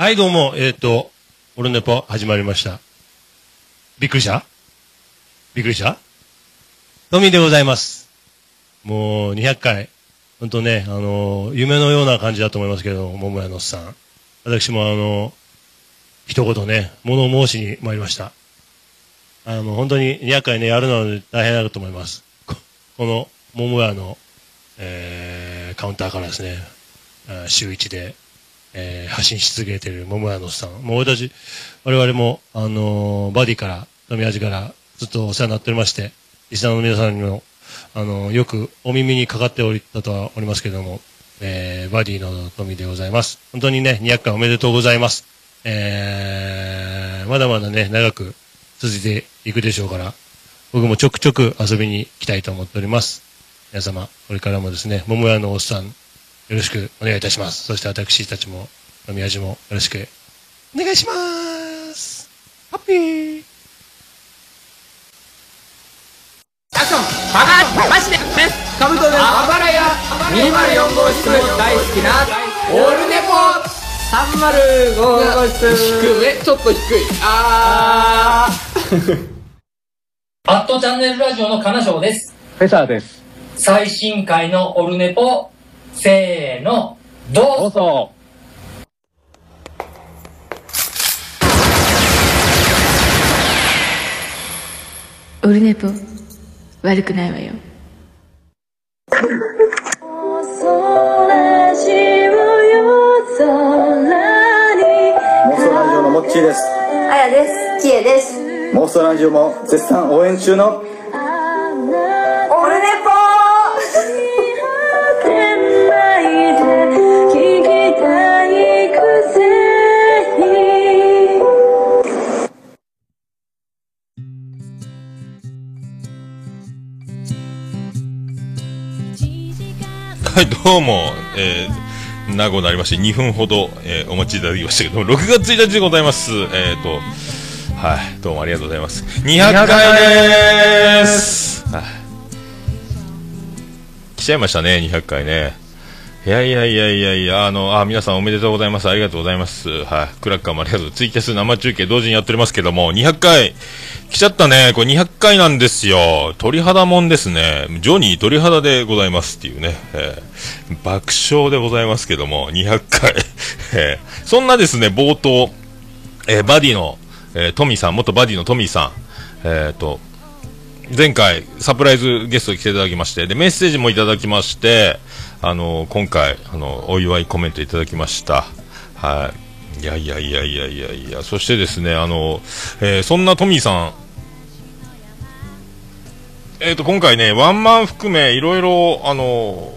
はい、どうも、えっ、と、オルネポ始まりました。びっくりした？びっくりした？トミーでございます。もう200回、ほんとね、あの夢のような感じだと思いますけど、桃屋のさん。私もあの一言ね、物申しに参りました。あの、本当に200回ね、やるのは大変だと思います。ここの桃屋の、えー、カウンターからですね、週1で、えー発信し続けている桃屋のおっさん。もう俺たち、我々も、あのーバディから、富味からずっとお世話になっておりまして、リスナーの皆さんにも、あのーよくお耳にかかっておりたとはおりますけれども、えーバディの富でございます。本当にね、200回おめでとうございます。えーまだまだね、長く続いていくでしょうから、僕もちょくちょく遊びに来たいと思っております。皆様、これからもですね、桃屋のおっさん、よろしくお願いいたします。そして私たちも、飲み味もよろしくお願いします。ハッピー。アクションバカマジでカブトです。あばらや204号室大好きなオルネポ。305号室。低めちょっと低い。あアットチャンネルラジオの金賞です。フェザーです。最新回のオルネポ、せーの、どどううぞぞ。オルネポ悪くないわよモーストラジオのモッチーです。あやです。きえです。モーストラジオも絶賛応援中のはい、どうも、えー、名護になりまして2分ほど、えーお待ちいただきましたけども、6月1日でございます。えーと、はい、どうもありがとうございます。200回ですはい来ちゃいましたね、200回ね。いやいやいやいやいや、あの、あ、皆さんおめでとうございます。ありがとうございます。はい。クラッカーもありがとう。ツイキャス生中継同時にやっておりますけども、200回来ちゃったね。これ200回なんですよ。鳥肌もんですね。ジョニー鳥肌でございますっていうね。えー爆笑でございますけども、200回。えーそんなですね、冒頭、えーバディの、えートミーさん、元バディのトミーさん、えっ、と、前回、サプライズゲスト来ていただきまして、で、メッセージもいただきまして、あの、今回、あの、お祝いコメントいただきました。はい。いやいやいやいやいやいや、そしてですね、あの、えーそんなトミーさん、えっ、と、今回ね、ワンマン含め、いろいろ、あの、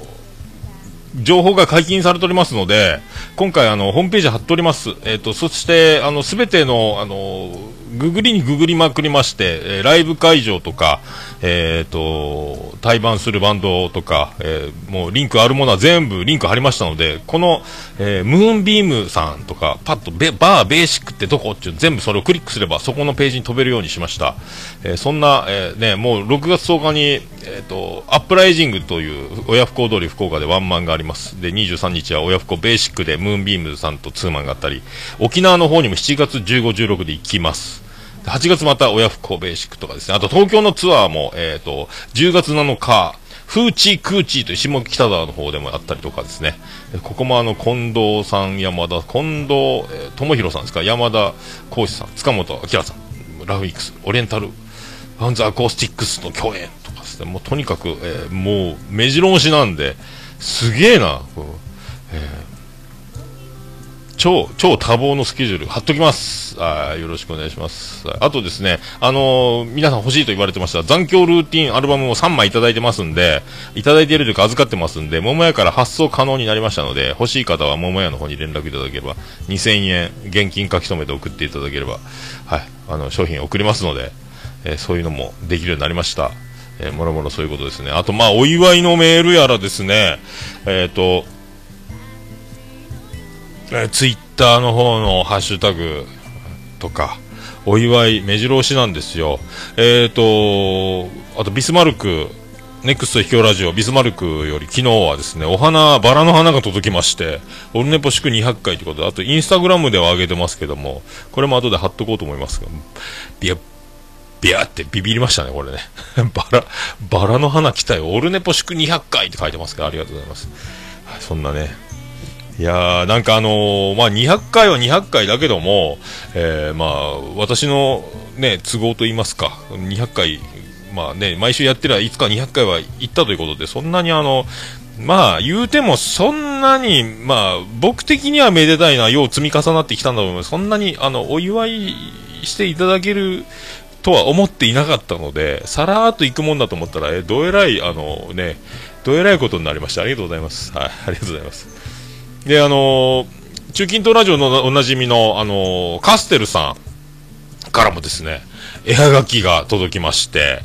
情報が解禁されておりますので、今回、あの、ホームページ貼っております。えっ、と、そして、あの、すべての、あの、ググりにググりまくりまして、えーライブ会場とか、えっ、と、対バンするバンドとか、えーもうリンクあるものは全部リンク貼りましたので、この、えームーンビームさんとか、パッとベ、バーベーシックってどこっていう全部それをクリックすれば、そこのページに飛べるようにしました。えーそんな、えね、もう6月10日に、えっ、と、アップライジングという親不孝通り福岡でワンマンがあります。で、23日は親不孝ベーシックでムーンビームさんとツーマンがあったり、沖縄の方にも7月15、16で行きます。8月また親不孝ベーシックとかですね。あと東京のツアーも、えっ、と、10月7日、フーチークーチーという下北沢の方でもあったりとかですね。ここもあの、近藤さん、山田、近藤、えー智弘さんですか、山田浩志さん、塚本明さん、ラフィックス、オリエンタル、ファンズアコースティックスの共演とかですね、もうとにかく、えーもう目白押しなんで、すげえな、こうえー超、超多忙のスケジュール貼っときます。あよろしくお願いします。あとですね、あのー皆さん欲しいと言われてました残響ルーティンアルバムを3枚いただいてますんで、いただいているというか預かってますんで、桃屋から発送可能になりましたので、欲しい方は桃屋の方に連絡いただければ、2000円現金書き留めて送っていただければ、はい、あの、商品送りますので、えーそういうのもできるようになりました。えーもろもろそういうことですね。あと、まあ、お祝いのメールやらですね、えっ、と、えーツイッターの方のハッシュタグとか、お祝い、目白押しなんですよ。えっ、と、あとビスマルクネクスト秘境ラジオ、ビスマルクより昨日はですね、お花、バラの花が届きまして、オルネポ祝200回ということで、あとインスタグラムでは上げてますけども、これも後で貼っとこうと思いますが、ビヤ、ビヤってビビりましたね、これね。バラ、バラの花来たよ、オルネポ祝200回って書いてますから、ありがとうございます。はい、そんなね、いやー、なんかあのーまあ、200回は200回だけども、えー、まあ、私のね、都合と言いますか、200回、まあね、毎週やってりゃいつか200回は行ったということで、そんなにあの、まあ、言うてもそんなに、まあ、僕的にはめでたいな、よう積み重なってきたんだと思います。そんなに、あの、お祝いしていただけるとは思っていなかったので、さらーっと行くもんだと思ったら、え、どえらい、あのね、どえらいことになりました。ありがとうございます。はい、ありがとうございます。で、あのー中近東ラジオのおなじみの、あのーカステルさんからもですね、絵はがきが届きまして、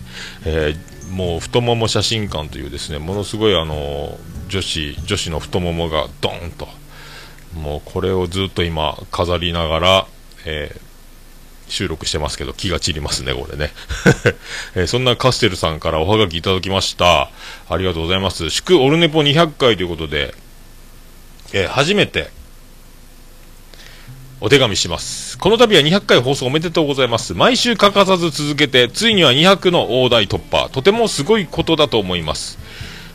えーもう太もも写真館というですね、ものすごいあの女子、女子の太ももがドーンと、もうこれをずっと今飾りながら、え収録してますけど気が散りますね、これね。えそんなカステルさんからおはがきいただきました。ありがとうございます。祝オルネポ200回ということで、えー初めて、お手紙します。この度は200回放送おめでとうございます。毎週欠かさず続けて、ついには200の大台突破。とてもすごいことだと思います。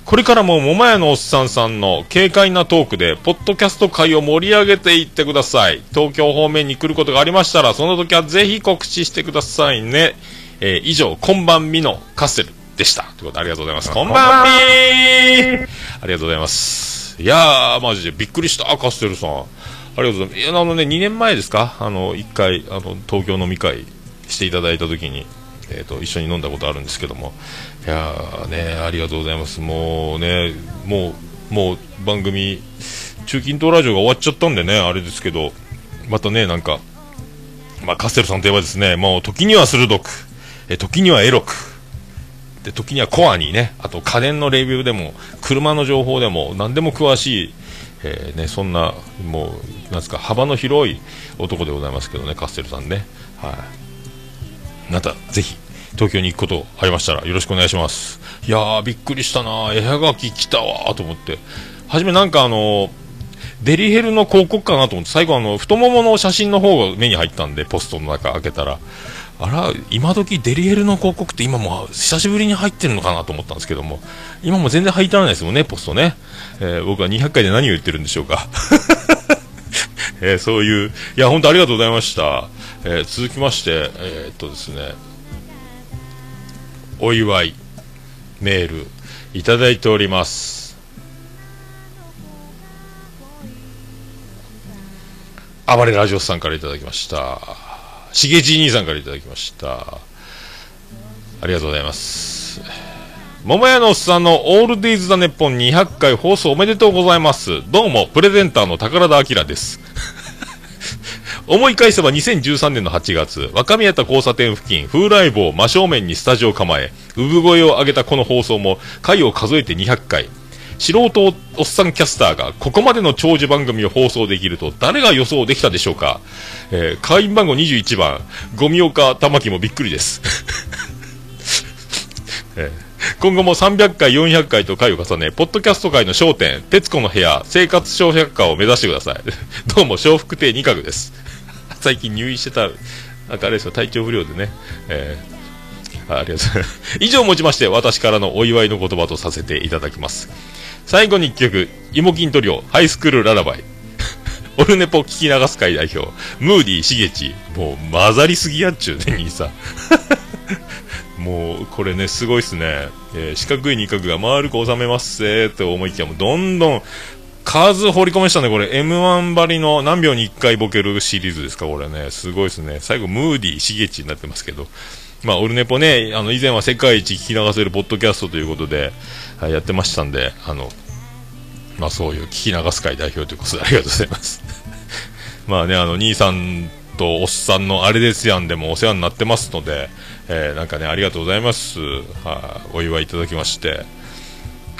これからも桃屋のおっさんさんの軽快なトークで、ポッドキャスト界を盛り上げていってください。東京方面に来ることがありましたら、その時はぜひ告知してくださいね。えー以上、こんばんみのカステルでした。ということでありがとうございます。こんばんみありがとうございます。いやー、マジでびっくりした、カステルさん。ありがとうございます。いや、あのね、2年前ですか？あの、1回、あの、東京飲み会していただいた時に、えっ、と、一緒に飲んだことあるんですけども、いやーね、ありがとうございます。もうね、もう、もう番組、中近東ラジオが終わっちゃったんでね、あれですけど、またね、なんか、まあ、カステルさんといえばですね、もう時には鋭く、え時にはエロく、で、時にはコアにね、あと家電のレビューでも、車の情報でも、何でも詳しい、えーね、そんな、もう、なんすか、幅の広い男でございますけどね、カステルさんね。はい。また、ぜひ、東京に行くことありましたら、よろしくお願いします。いやー、びっくりしたな絵はがき来たわと思って。はじめなんかあのデリヘルの広告かなと思って、最後あの、太ももの写真の方が目に入ったんで、ポストの中開けたら、あら、今時デリヘルの広告って今も久しぶりに入ってるのかなと思ったんですけども、今も全然入ってないですもんね、ポストね。えー僕は200回で何を言ってるんでしょうか。えーそういう、いや、本当ありがとうございました。えー続きまして、えーっとですね、お祝い、メール、いただいております。暴れラジオさんからいただきました。しげじい兄さんからいただきました。ありがとうございます。桃屋のおっさんのオールディーズ・ザ・ネッポン200回放送おめでとうございます。どうも、プレゼンターの宝田明です。思い返せば2013年の8月、若宮田交差点付近、風来坊真正面にスタジオ構え、産声を上げたこの放送も、回を数えて200回。素人おっさんキャスターが、ここまでの長寿番組を放送できると、誰が予想できたでしょうか？えー会員番号21番、ゴミ岡玉木もびっくりです。えー今後も300回、400回と回を重ね、ポッドキャスト界の焦点、徹子の部屋、生活小百科を目指してください。どうも、笑福亭二角です。最近入院してた、なんかあれですよ、体調不良でね。えーありがとうございます。以上をもちまして、私からのお祝いの言葉とさせていただきます。最後に一曲、芋筋トリオ、ハイスクールララバイ。オルネポ聞き流す会代表、ムーディーしげち。もう混ざりすぎやっちゅうね、兄さん。もう、これね、すごいっすね。えー四角い二角が丸く収めますせーって思いきや、もうどんどん、数掘り込めしたね、これ。M1 ばりの何秒に1回ボケるシリーズですか、これね。すごいですね。最後、ムーディー、しげちになってますけど。まあ、オルネポね、あの、以前は世界一聞き流せるポッドキャストということで、はいやってましたんで、あの、まあ、そういう聞き流す会代表ということでありがとうございます。まあね、あの、兄さんとおっさんのあれですやんでもお世話になってますので、えーなんかね、ありがとうございます。はい、お祝いいただきまして。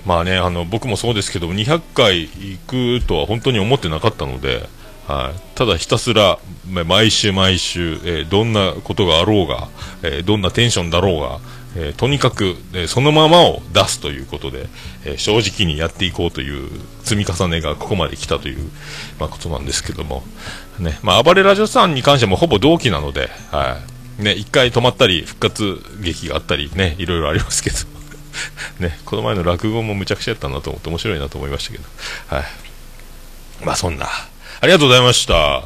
まあね、あの、僕もそうですけど、200回行くとは本当に思ってなかったので、はい、ただひたすら、毎週毎週、えーどんなことがあろうが、えーどんなテンションだろうが、えーとにかく、えそのままを出すということで、え正直にやっていこうという積み重ねがここまで来たという、まあ、ことなんですけども、ね、まあ、暴れラジオさんに関してもほぼ同期なので、はい。ね、一回止まったり、復活劇があったりね、いろいろありますけど、ね、この前の落語もむちゃくちゃやったなと思って面白いなと思いましたけど、はい。まあそんな。ありがとうございました。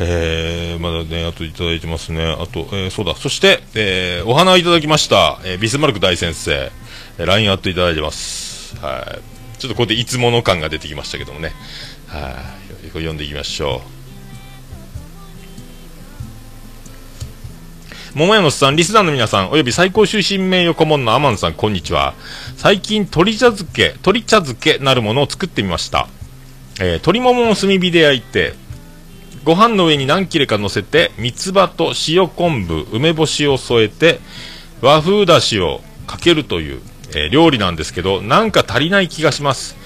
えー、まだね、あといただいてますね。あと、えー、そうだ。そして、えー、お花をいただきました。えー、ビスマルク大先生。えー、LINE アットいただいてます。はい。ちょっとここでいつもの感が出てきましたけどもね。はい。これ読んでいきましょう。桃屋のさん、リスナーの皆さん、および最高終身名誉顧問のアマンさん、こんにちは。最近、鶏茶漬け、鶏茶漬けなるものを作ってみました。えー鶏ももを炭火で焼いてご飯の上に何切れか乗せて三つ葉と塩昆布梅干しを添えて和風だしをかけるという、えー料理なんですけどなんか足りない気がします。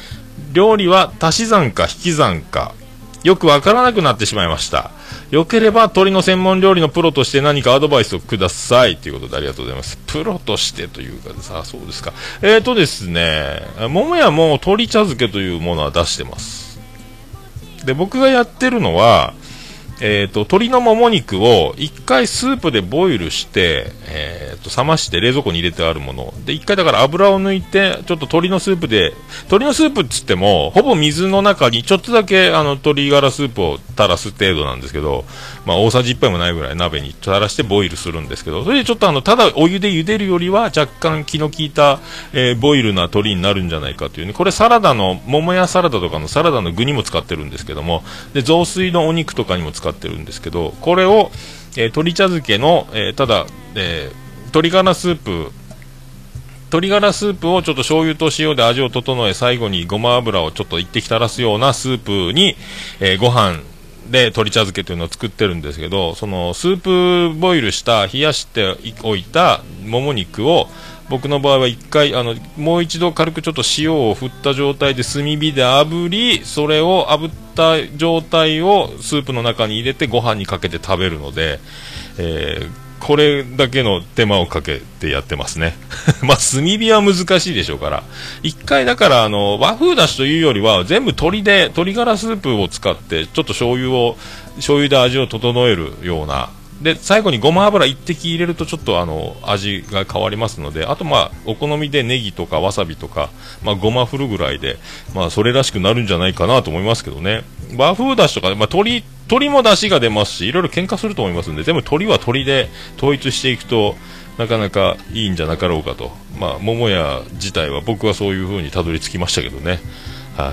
料理は足し算か引き算かよくわからなくなってしまいました。よければ鶏の専門料理のプロとして何かアドバイスをください。ということでありがとうございます。プロとしてというかさあそうですか。えーとですね桃屋も鶏茶漬けというものは出してます。で僕がやってるのは、えー、と鶏のもも肉を1回スープでボイルして、えー、と冷まして冷蔵庫に入れてあるもの。で1回だから油を抜いてちょっと鶏のスープで鶏のスープっつってもほぼ水の中にちょっとだけあの鶏ガラスープを垂らす程度なんですけど、まあ、大さじ1杯もないぐらい鍋に垂らしてボイルするんですけどそれでちょっとあのただお湯で茹でるよりは若干気の利いた、えーボイルな鶏になるんじゃないかというね。これサラダの桃やサラダとかのサラダの具にも使ってるんですけどもで雑炊のお肉とかにも使っててるんですけどこれを、えー鶏茶漬けの、えーただ、えー鶏ガラスープ鶏ガラスープをちょっと醤油と塩で味を整え最後にごま油をちょっと一滴垂らすようなスープに、えーご飯で鶏茶漬けというのを作ってるんですけどそのスープボイルした冷やしておいたもも肉を僕の場合は一回あのもう一度軽くちょっと塩を振った状態で炭火で炙りそれを炙った状態をスープの中に入れてご飯にかけて食べるので、えーこれだけの手間をかけてやってますね。まあ、炭火は難しいでしょうから。一回だから、あの、和風だしというよりは、全部鶏で、鶏ガラスープを使って、ちょっと醤油を、醤油で味を整えるような。で、最後にごま油一滴入れるとちょっとあの、味が変わりますので、あとまあ、お好みでネギとかわさびとか、まあ、ごま振るぐらいで、まあ、それらしくなるんじゃないかなと思いますけどね。和風だしとか、まあ、鶏、鶏も出汁が出ますし、いろいろ喧嘩すると思いますんで、全部鶏は鶏で統一していくと、なかなかいいんじゃなかろうかと。まあ、桃屋自体は僕はそういう風にたどり着きましたけどね。はい、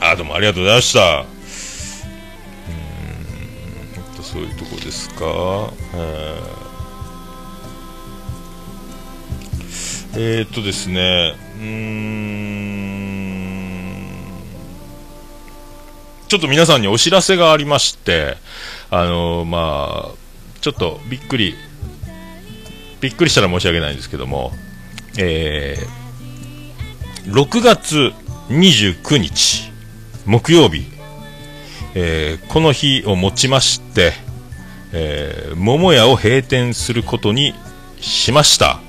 あ、どうもありがとうございました。そういうとこですか。えー。えーっとですね、うーん、ちょっと皆さんにお知らせがありまして、あのまあ、ちょっとびっくり、びっくりしたら申し訳ないんですけども、えー、6月29日、木曜日、えーこの日をもちまして、えー桃屋を閉店することにしました。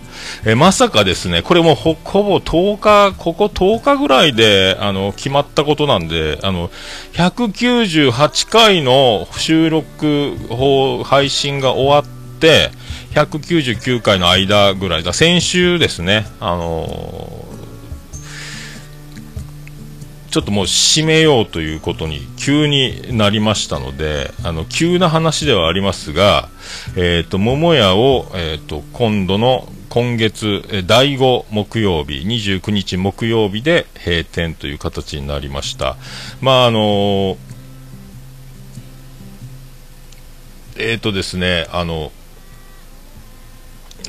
えまさかですね、これもほぼ10日、ここ10日ぐらいで、あの、決まったことなんで、あの、198回の収録放配信が終わって、199回の間ぐらいだ、先週ですね、あのーちょっともう締めようということに急になりましたので、あの、急な話ではありますが、えっ、と、桃屋を、えっ、と、今度の今月、え第5木曜日、29日木曜日で閉店という形になりました。まあ、あのーえっ、とですね、あの、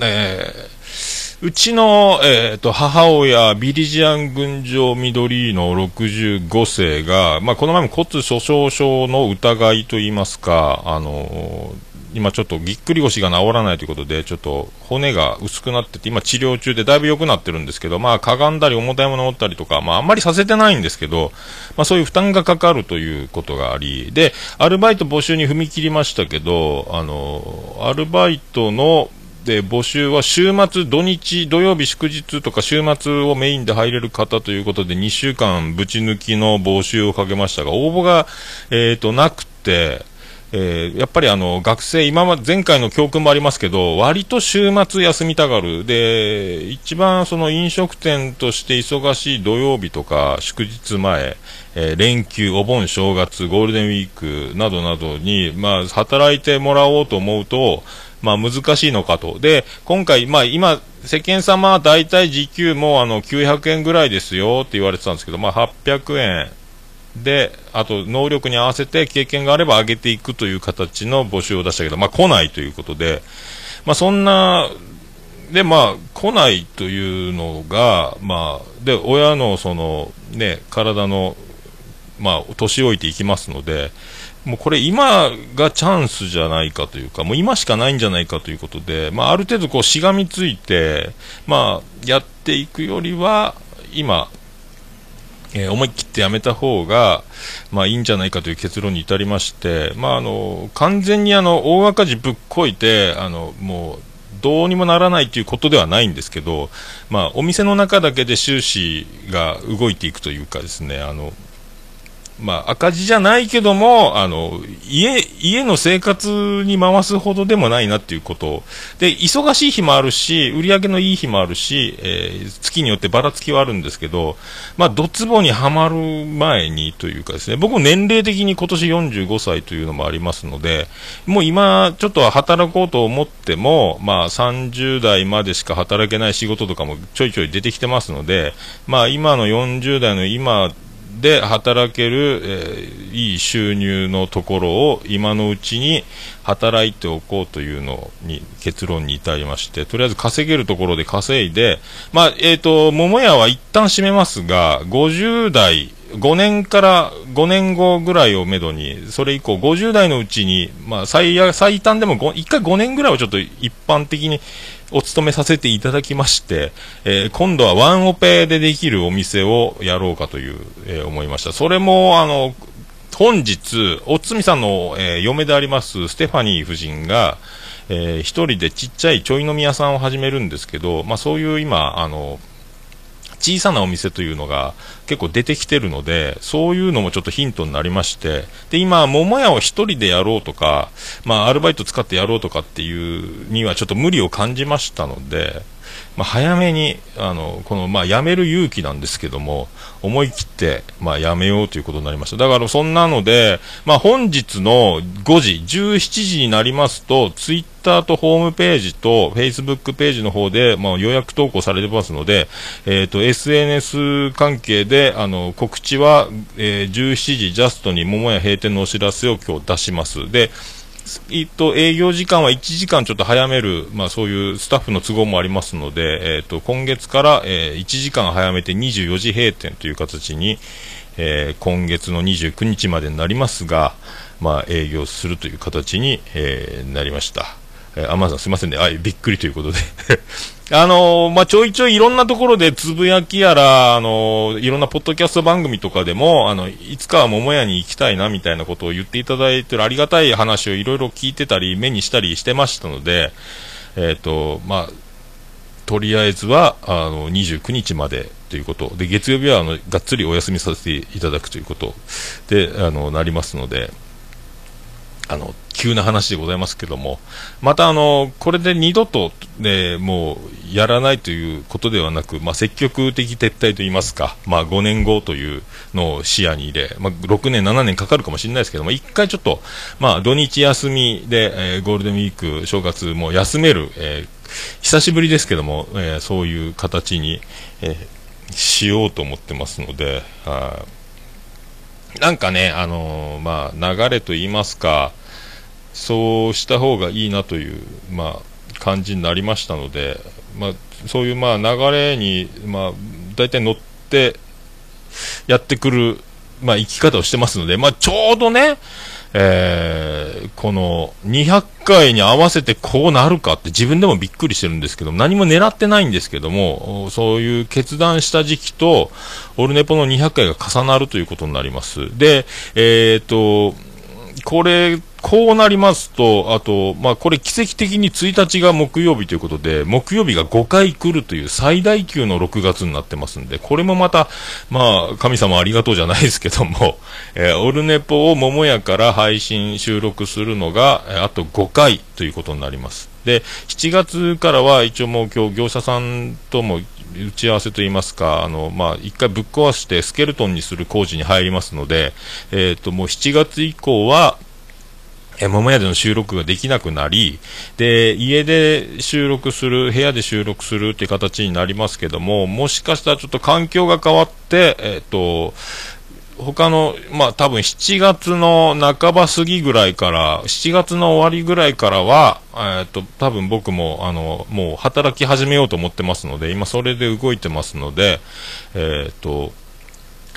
えーうちの、えー、と母親、ビリジアン群青緑の65世が、まあ、この前も骨粗鬆症の疑いといいますか、あの今ちょっとぎっくり腰が治らないということで、ちょっと骨が薄くなってて、今治療中でだいぶ良くなってるんですけど、まあ、かがんだり重たいもの持ったりとか、まあ、あんまりさせてないんですけど、まあ、そういう負担がかかるということがあり、で、アルバイト募集に踏み切りましたけど、あのアルバイトの、で、募集は週末、土日、土曜日、祝日とか週末をメインで入れる方ということで、2週間ぶち抜きの募集をかけましたが、応募が、えっ、と、なくて、えーやっぱりあの学生、今ま前回の教訓もありますけど、割と週末休みたがる、で一番その飲食店として忙しい土曜日とか祝日前、え連休、お盆、正月、ゴールデンウィークなどなどに、まあ、働いてもらおうと思うと、まあ、難しいのかと。で、今回、まあ、今、世間様は大体時給もあの900円ぐらいですよって言われてたんですけど、まあ、800円で、あと能力に合わせて経験があれば上げていくという形の募集を出したけど、まあ、来ないということで、まあ、そんな、で、まあ、来ないというのが、まあ、で、親のその、ね、体の、まあ、年老いていきますので、もうこれ今がチャンスじゃないかというか、もう今しかないんじゃないかということで、まあ、ある程度こうしがみついて、まあ、やっていくよりは、今、えー思い切ってやめた方が、まあいいんじゃないかという結論に至りまして、まああの、完全にあの、大赤字ぶっこいて、あの、もう、どうにもならないということではないんですけど、まあお店の中だけで収支が動いていくというかですね、あの、まあ、赤字じゃないけども、あの、家、家の生活に回すほどでもないなっていうこと。で、忙しい日もあるし、売り上げのいい日もあるし、えー月によってばらつきはあるんですけど、まあ、ドツボにはまる前にというかですね、僕年齢的に今年45歳というのもありますので、もう今、ちょっと働こうと思っても、まあ、30代までしか働けない仕事とかもちょいちょい出てきてますので、まあ、今の40代の今、で働ける、えーいい収入のところを今のうちに働いておこうというのに結論に至りましてとりあえず稼げるところで稼いで、まあえー、と桃屋は一旦閉めますが50代5年から5年後ぐらいをめどにそれ以降50代のうちに、まあ、最最短でも1回5年ぐらいはちょっと一般的にお勤めさせていただきまして、えー今度はワンオペでできるお店をやろうかという、えー思いました。それも、あの、本日、おつみさんの、えー嫁でありますステファニー夫人が、えー一人でちっちゃいちょい飲み屋さんを始めるんですけど、まあそういう今、あの、小さなお店というのが結構出てきてるので、そういうのもちょっとヒントになりまして、で、今、桃屋を一人でやろうとか、まあ、アルバイト使ってやろうとかっていうにはちょっと無理を感じましたので、まあ、早めに、あの、この、まあ、辞める勇気なんですけども、思い切って、まあ、辞めようということになりました。だから、そんなので、まあ、本日の5時、17時になりますと、ツイッターとホームページと、フェイスブックページの方で、まあ、予約投稿されてますので、えっ、と、SNS 関係で、あの、告知は、えー17時ジャストに桃屋閉店のお知らせを今日出します。で、えっと、営業時間は1時間ちょっと早める、まあそういうスタッフの都合もありますので、えっと、今月から、えー1時間早めて24時閉店という形に、えー今月の29日までになりますが、まあ営業するという形に、えーなりました。えー、アマさんすいませんね。あ、びっくりということで。あのーまあ、ちょいちょいいろんなところでつぶやきやら、あのーいろんなポッドキャスト番組とかでも、あの、いつかは桃屋に行きたいなみたいなことを言っていただいてるありがたい話をいろいろ聞いてたり、目にしたりしてましたので、えっ、と、まあ、とりあえずは、あの、29日までということ。で、月曜日は、あの、がっつりお休みさせていただくということで、あの、なりますので、あの、急な話でございますけども、またあの、これで二度と、ね、もう、やらないということではなく、まあ、積極的撤退といいますか、まあ、5年後というのを視野に入れ、まあ、6年、7年かかるかもしれないですけども、一回ちょっと、まあ、土日休みで、えーゴールデンウィーク、正月も休める、えー久しぶりですけども、えーそういう形に、えしようと思ってますので、はい。なんかね、あのーまあ、流れと言いますか、そうした方がいいなという、まあ、感じになりましたので、まあ、そういう、まあ、流れに、まあ、大体乗ってやってくる、まあ、生き方をしてますので、まあ、ちょうどね、えーこの200回に合わせてこうなるかって自分でもびっくりしてるんですけど何も狙ってないんですけどもそういう決断した時期とオルネポの200回が重なるということになります。でえっ、とこれこうなりますと、あと、まあ、これ奇跡的に1日が木曜日ということで、木曜日が5回来るという最大級の6月になってますんで、これもまた、まあ、神様ありがとうじゃないですけども、えー、オルネポを桃屋から配信収録するのが、あと5回ということになります。で、7月からは一応もう今日業者さんとも打ち合わせといいますか、あの、まあ、一回ぶっ壊してスケルトンにする工事に入りますので、えっ、ー、と、もう7月以降は、桃屋での収録ができなくなり、で、家で収録する、部屋で収録するっていう形になりますけども、もしかしたらちょっと環境が変わって、えっ、と、他の、まあ多分7月の半ば過ぎぐらいから、7月の終わりぐらいからは、えっ、と、多分僕も、あの、もう働き始めようと思ってますので、今それで動いてますので、えっ、と、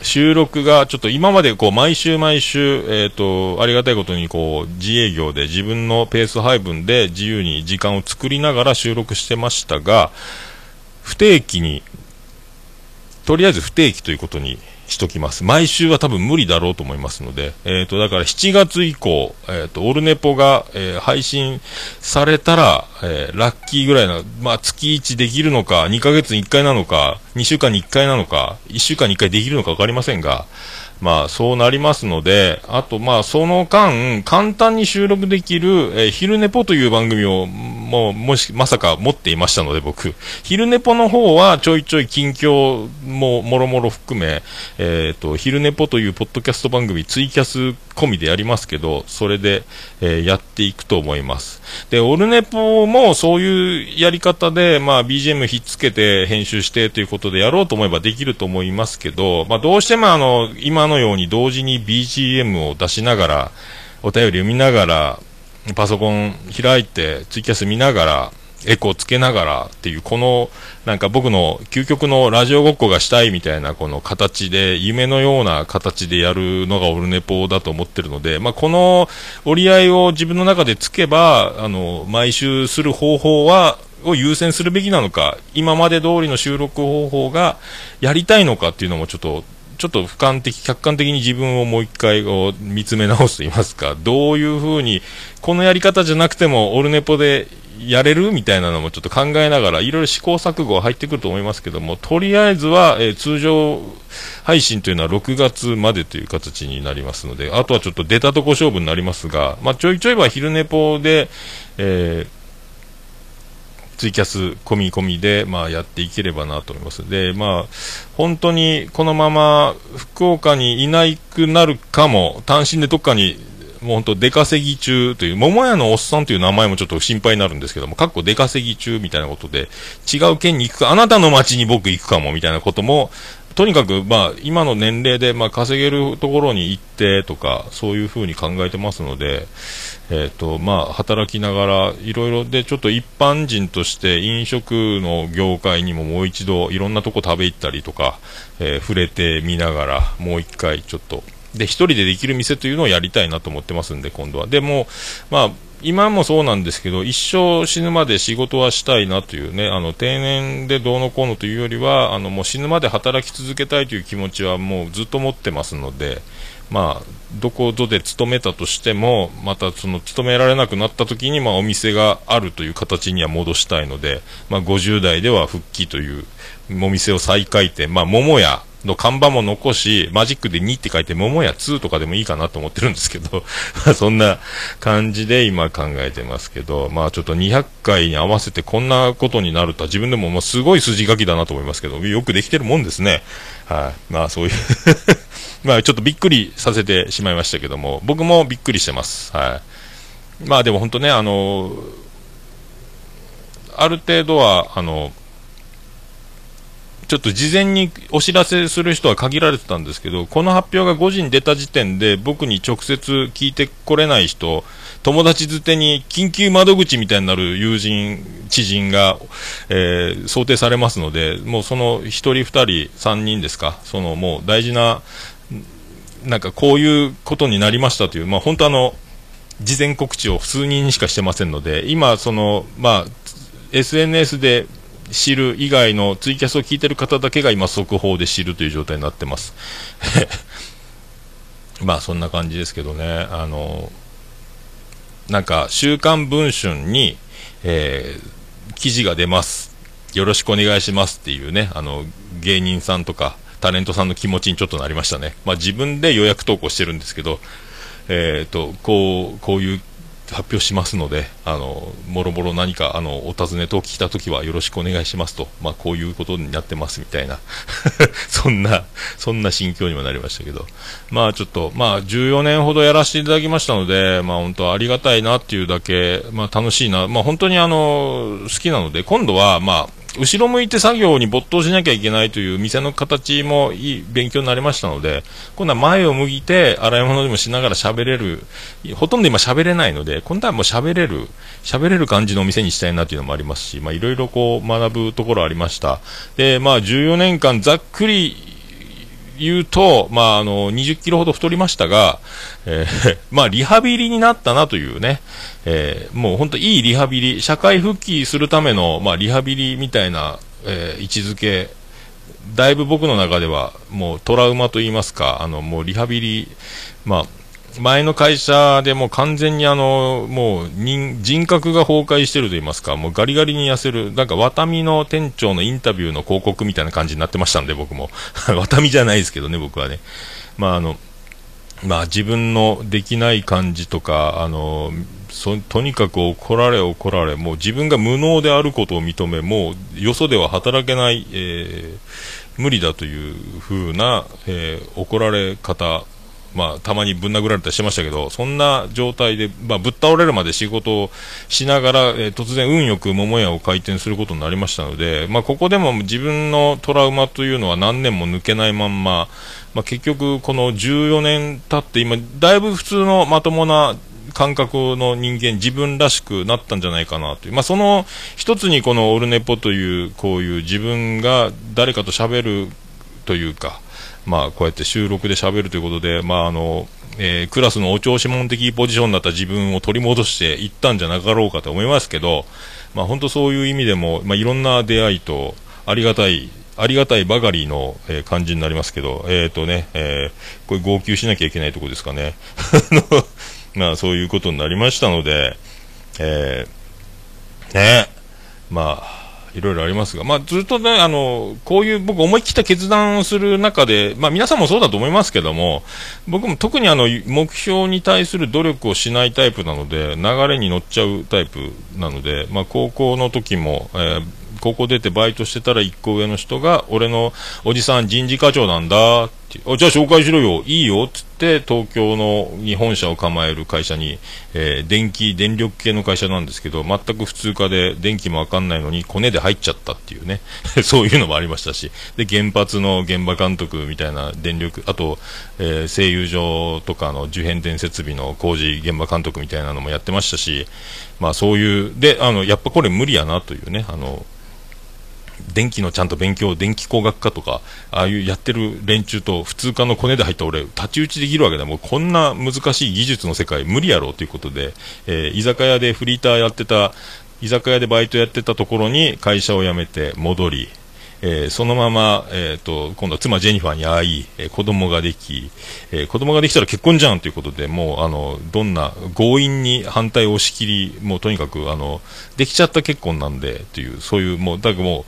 収録がちょっと今までこう毎週毎週、えっ、と、ありがたいことにこう自営業で自分のペース配分で自由に時間を作りながら収録してましたが、不定期に、とりあえず不定期ということにしときます。毎週は多分無理だろうと思いますので、えっ、ー、と、だから7月以降、えっ、ー、と、オルネポが、えー、配信されたら、えーラッキーぐらいな、まあ、月1できるのか、2ヶ月に1回なのか、2週間に1回なのか、1週間に1回できるのか分かりませんが、まあ、そうなりますので、あと、まあ、その間、簡単に収録できる、えー、昼寝ぽという番組を、もう、もし、まさか持っていましたので、僕。昼寝ぽの方は、ちょいちょい近況も、もろもろ含め、えっ、ー、と、昼寝ぽというポッドキャスト番組、ツイキャス込みでやりますけど、それで、えー、やっていくと思います。で、オルネポもそういうやり方で、まあ、BGM ひっつけて編集してということでやろうと思えばできると思いますけど、まあ、どうしてもあの、今ののように同時に BGM を出しながら、お便り読みながら、パソコン開いて、ツイキャス見ながら、エコーつけながらっていう、この、なんか僕の究極のラジオごっこがしたいみたいなこの形で、夢のような形でやるのがオルネポだと思ってるので、まあ、この折り合いを自分の中でつけば、あの、毎週する方法は、を優先するべきなのか、今まで通りの収録方法がやりたいのかっていうのもちょっとちょっと俯瞰的、客観的に自分をもう一回を見つめ直すと言いますか、どういうふうに、このやり方じゃなくても、オルネポでやれるみたいなのもちょっと考えながら、いろいろ試行錯誤は入ってくると思いますけども、とりあえずは、えー、通常配信というのは6月までという形になりますので、あとはちょっと出たとこ勝負になりますが、まあ、ちょいちょいは昼寝ぽで、えーツイキャス込み込みで、まあ、やっていければなと思います。で、まあ、本当にこのまま福岡にいないくなるかも、単身でどっかにもう本当出稼ぎ中という、桃屋のおっさんという名前もちょっと心配になるんですけども、かっこ出稼ぎ中みたいなことで、違う県に行くか、あなたの町に僕行くかもみたいなことも、とにかく、まあ、今の年齢で、まあ、稼げるところに行ってとか、そういうふうに考えてますので、えっ、ー、と、まあ、働きながら、いろいろで、ちょっと一般人として飲食の業界にももう一度、いろんなとこ食べ行ったりとか、えー、触れてみながら、もう一回ちょっと、で、一人でできる店というのをやりたいなと思ってますんで、今度は。でも、まあ、今もそうなんですけど、一生死ぬまで仕事はしたいなというね、あの、定年でどうのこうのというよりは、あの、もう死ぬまで働き続けたいという気持ちはもうずっと持ってますので、まあ、どこぞで勤めたとしても、またその勤められなくなった時に、まあ、お店があるという形には戻したいので、まあ、50代では復帰という、お店を再開店、まあ、桃屋の看板も残し、マジックで2って書いて、桃屋2とかでもいいかなと思ってるんですけど、まあ、そんな感じで今考えてますけど、まあ、ちょっと200回に合わせてこんなことになるとは自分でももうすごい筋書きだなと思いますけど、よくできてるもんですね。はい、まあ、そういう まあちょっとびっくりさせてしまいましたけども、僕もびっくりしてます。はい。まあでも本当ね、あの、ある程度は、あの、ちょっと事前にお知らせする人は限られてたんですけど、この発表が5時に出た時点で僕に直接聞いてこれない人、友達づてに緊急窓口みたいになる友人、知人が、えー、想定されますので、もうその1人、2人、3人ですか、そのもう大事ななんかこういうことになりましたという、まあ、本当あの、事前告知を数人しかしてませんので、今、その、まあ、SNS で知る以外のツイキャスを聞いてる方だけが今、速報で知るという状態になってます。まあ、そんな感じですけどね、あの、なんか、週刊文春に、えー、記事が出ます。よろしくお願いしますっていうね、あの、芸人さんとか、タレントさんの気持ちにちょっとなりましたね。まあ自分で予約投稿してるんですけど、えっ、ー、と、こう、こういう発表しますので、あの、もろもろ何か、あの、お尋ねと聞いたときはよろしくお願いしますと、まあ、こういうことになってますみたいな、そんな、そんな心境にもなりましたけど、まあ、ちょっと、まあ、14年ほどやらせていただきましたので、まあ、本当ありがたいなっていうだけ、まあ、楽しいな、まあ、本当にあの、好きなので、今度は、まあ、後ろ向いて作業に没頭しなきゃいけないという店の形もいい勉強になりましたので、今度は前を向いて洗い物でもしながら喋れる、ほとんど今喋れないので、今度はもう喋れる、喋れる感じのお店にしたいなというのもありますし、まあいろいろこう学ぶところありました。で、まあ14年間ざっくり言うと、まあ、あの、20キロほど太りましたが、えー、まあ、リハビリになったなというね、えー、もう本当いいリハビリ、社会復帰するための、まあ、リハビリみたいな、えー、位置づけ、だいぶ僕の中では、もうトラウマと言いますか、あの、もうリハビリ、まあ、前の会社でも完全にあの、もう人、人格が崩壊してると言いますか、もうガリガリに痩せる、なんかワタミの店長のインタビューの広告みたいな感じになってましたんで、僕も。ワタミじゃないですけどね、僕はね。まああの、まあ自分のできない感じとか、あの、そとにかく怒られ怒られ、もう自分が無能であることを認め、もうよそでは働けない、えー、無理だというふうな、えー、怒られ方まあ、たまにぶん殴られたりしてましたけど、そんな状態で、まあ、ぶっ倒れるまで仕事をしながら、えー、突然運よく桃屋を開店することになりましたので、まあ、ここでも自分のトラウマというのは何年も抜けないまんま、まあ、結局この14年経って今、だいぶ普通のまともな感覚の人間、自分らしくなったんじゃないかなという、まあ、その一つにこのオルネポという、こういう自分が誰かと喋るというか、まあ、こうやって収録で喋るということで、まああのえー、クラスのお調子者的ポジションだった自分を取り戻していったんじゃなかろうかと思いますけど、まあ、本当そういう意味でも、まあ、いろんな出会いとありがたいありがたいばかりの、えー、感じになりますけど、えっ、ー、とね、えー、これ号泣しなきゃいけないところですかね。まあそういうことになりましたので、えー、ね、まあ、いろいろありますが、まあ、ずっとね、あの、こういう僕思い切った決断をする中で、まあ皆さんもそうだと思いますけども、僕も特にあの、目標に対する努力をしないタイプなので、流れに乗っちゃうタイプなので、まあ高校の時も、えー高校出てバイトしてたら1個上の人が、俺のおじさん人事課長なんだって、あ、じゃあ紹介しろよ、いいよ、っつって東京の日本社を構える会社に、えー、電気、電力系の会社なんですけど、全く普通科で電気もわかんないのにコネで入っちゃったっていうね、そういうのもありましたし、で、原発の現場監督みたいな電力、あと、えー、製油所とかの受変電設備の工事現場監督みたいなのもやってましたし、まあそういう、で、あの、やっぱこれ無理やなというね、あの、電気のちゃんと勉強、電気工学科とか、ああいうやってる連中と普通科のコネで入った俺、太刀打ちできるわけだ。もうこんな難しい技術の世界無理やろうということで、えー、居酒屋でフリーターやってた、居酒屋でバイトやってたところに会社を辞めて戻り、えー、そのまま、えーと、今度は妻ジェニファーに会い、えー、子供ができ、えー、子供ができたら結婚じゃんということでもうあのどんな強引に反対を押し切りもうとにかくあのできちゃった結婚なんでというそういうもうだからもう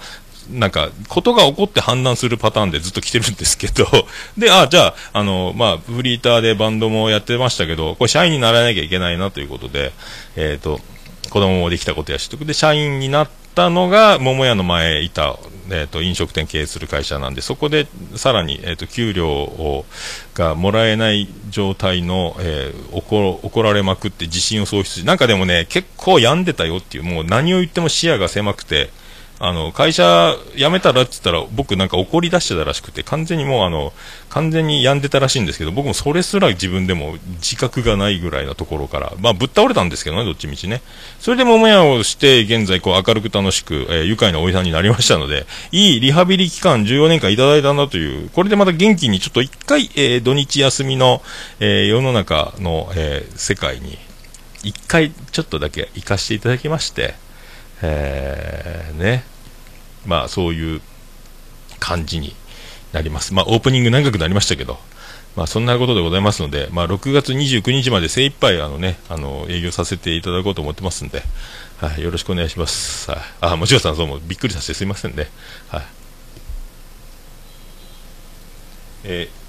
なんか、ことが起こって判断するパターンでずっと来てるんですけど、で、あ、じゃあ、あの、まあ、フリーターでバンドもやってましたけど、これ社員にならなきゃいけないなということで、えっ、ー、と、子供もできたことやし、で、社員になったのが、桃屋の前いた、えっ、と、飲食店経営する会社なんで、そこで、さらに、えっ、ー、と、給料を、がもらえない状態の、えー、怒怒られまくって自信を喪失し、なんかでもね、結構病んでたよっていう、もう何を言っても視野が狭くて、あの、会社辞めたらって言ったら、僕なんか怒り出してたらしくて、完全にもうあの、完全に病んでたらしいんですけど、僕もそれすら自分でも自覚がないぐらいなところから、まあぶっ倒れたんですけどね、どっちみちね。それで桃屋をして、現在こう明るく楽しく、えー、愉快なおじさんになりましたので、いいリハビリ期間14年間いただいたなという、これでまた元気にちょっと一回、えー、土日休みの、えー、世の中の、えー、世界に、一回ちょっとだけ行かせていただきまして、えー、ね、まあそういう感じになります。まあオープニング長くなりましたけど、まあ、そんなことでございますので、まあ、6月29日まで精一杯あのね、あの、営業させていただこうと思ってますんで、はい、よろしくお願いします。はい。あ、もちろんさん、どうもびっくりさせてすいませんね。はい。えー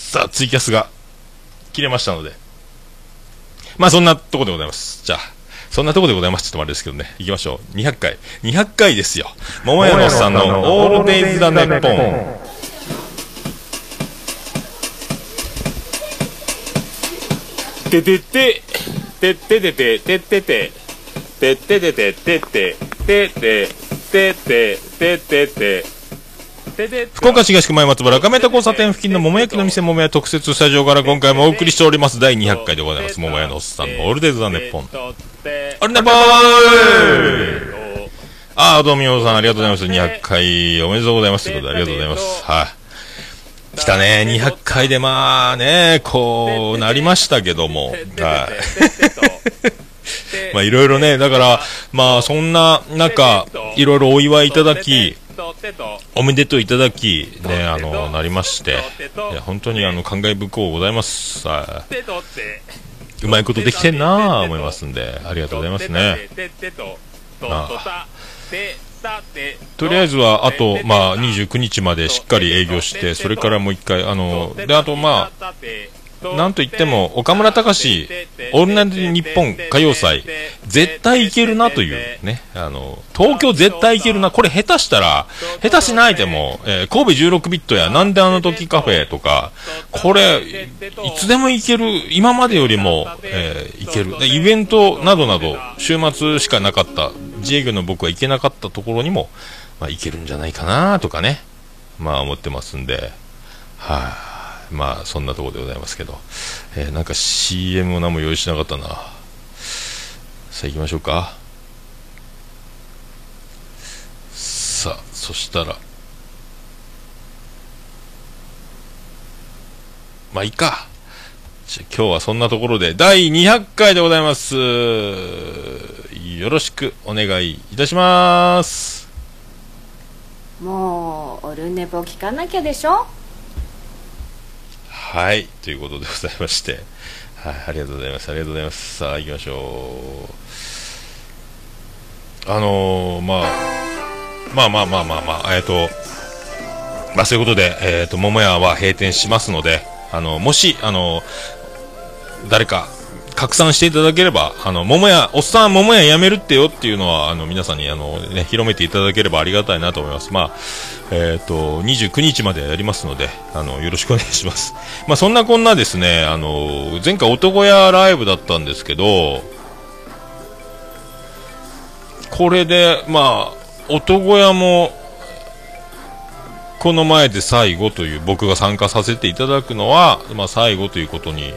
さあ、ツイキャスが切れましたので、まあ、そんなとこでございます。じゃあ、そんなとこでございます。ちょっとあれですけどね。行きましょう。200回。200回ですよ。桃屋のおっさんのオールデイズ・ザ・ネッポン。ててて、てっててて、てってて、てっててて、てって、てって、てって、てってて、福岡市東区前松原亀田交差点付近の桃焼きの店桃屋特設スタジオから今回もお送りしております第200回でございます桃屋のおっさんのオールデイズ・ザ・ネッポンオルネポーああ、どうも皆さんありがとうございます。200回おめでとうございます。ということでありがとうございます。はい。来たね、200回でまあね、こうなりましたけども、はい。まあいろいろね、だから、まあそんな中、いろいろお祝いいただき、おめでとういただき、ね、あの、なりまして、いや本当にあの、感慨深うございます。はい。うまいことできてんなあ思いますんで、ありがとうございますね。あとりあえずは、あと、まあ、29日までしっかり営業して、それからもう一回、あの、で、あと、まあ、なんといっても、岡村隆史、オールナイト日本歌謡祭、絶対いけるなというね、あの、東京絶対いけるな、これ下手したら、下手しないでも、えー神戸16ビットや、なんであの時カフェとか、これ、いつでもいける、今までよりも、えーいける。イベントなどなど、週末しかなかった、自営業の僕は行けなかったところにも、まあ、いけるんじゃないかなとかね、まあ思ってますんで、はい、まあそんなところでございますけど、えーなんか CM を何も用意しなかったな。さあ行きましょうか。さあ、そしたら、まあいいか。今日はそんなところで第200回でございます。よろしくお願いいたします。もうオルネポ聞かなきゃでしょはい、ということでございまして、はい、ありがとうございます、ありがとうございます。さあ、行きましょう。あのー、まあ、まあまあまあまあまあ、えっ、と、まあそういうことで、えっ、と、桃屋は閉店しますので、あの、もし、あの、誰か、拡散していただければ、あの、桃屋、おっさん桃屋やめるってよっていうのは、あの、皆さんに、あの、ね、広めていただければありがたいなと思います。まあ、えっ、と、29日までやりますので、あの、よろしくお願いします。まあ、そんなこんなですね、あの、前回男屋ライブだったんですけど、これで、まあ、男屋も、この前で最後という、僕が参加させていただくのは、まあ、最後ということに、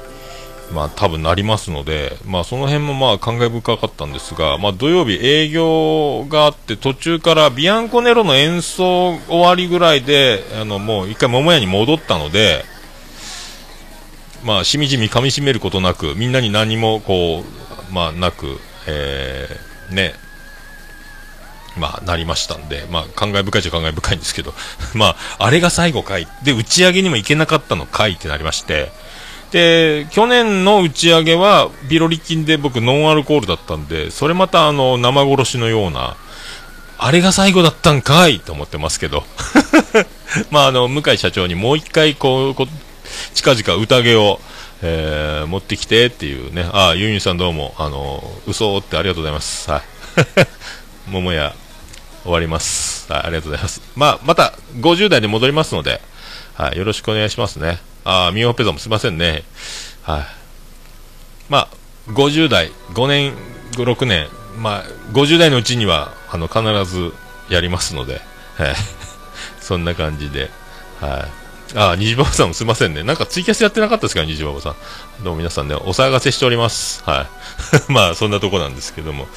まあ、多分なりますので、まあ、その辺もまあ、感慨深かったんですが、まあ、土曜日営業があって、途中からビアンコネロの演奏終わりぐらいで、あの、もう一回桃屋に戻ったので、まあ、しみじみ噛み締めることなく、みんなに何もこう、まあ、なく、えー、ね、まあ、なりましたんで、まあ、感慨深いっちゃ感慨深いんですけど、まあ、あれが最後かい。で、打ち上げにも行けなかったのかいってなりまして、で、去年の打ち上げは、ビロリ菌で僕ノンアルコールだったんで、それまたあの、生殺しのような、あれが最後だったんかいと思ってますけど。まあ、あの、向井社長にもう一回、こう、こ近々宴を、えー持ってきてっていうね。あ、ユンユンさんどうも、あの、嘘ってありがとうございます。はい。桃屋、終わります。はい、ありがとうございます。まあ、また、50代で戻りますので、はい、よろしくお願いしますね。あ、ミオペザもすいませんね。はい。まあ、50代、5年、5、6年、まあ、50代のうちには、あの、必ずやりますので、はい。そんな感じで、はい。あー、虹ババさんもすいませんね。なんかツイキャスやってなかったですか、虹ババさん。どうも皆さんね、お騒がせしております。はい。まあ、そんなとこなんですけども。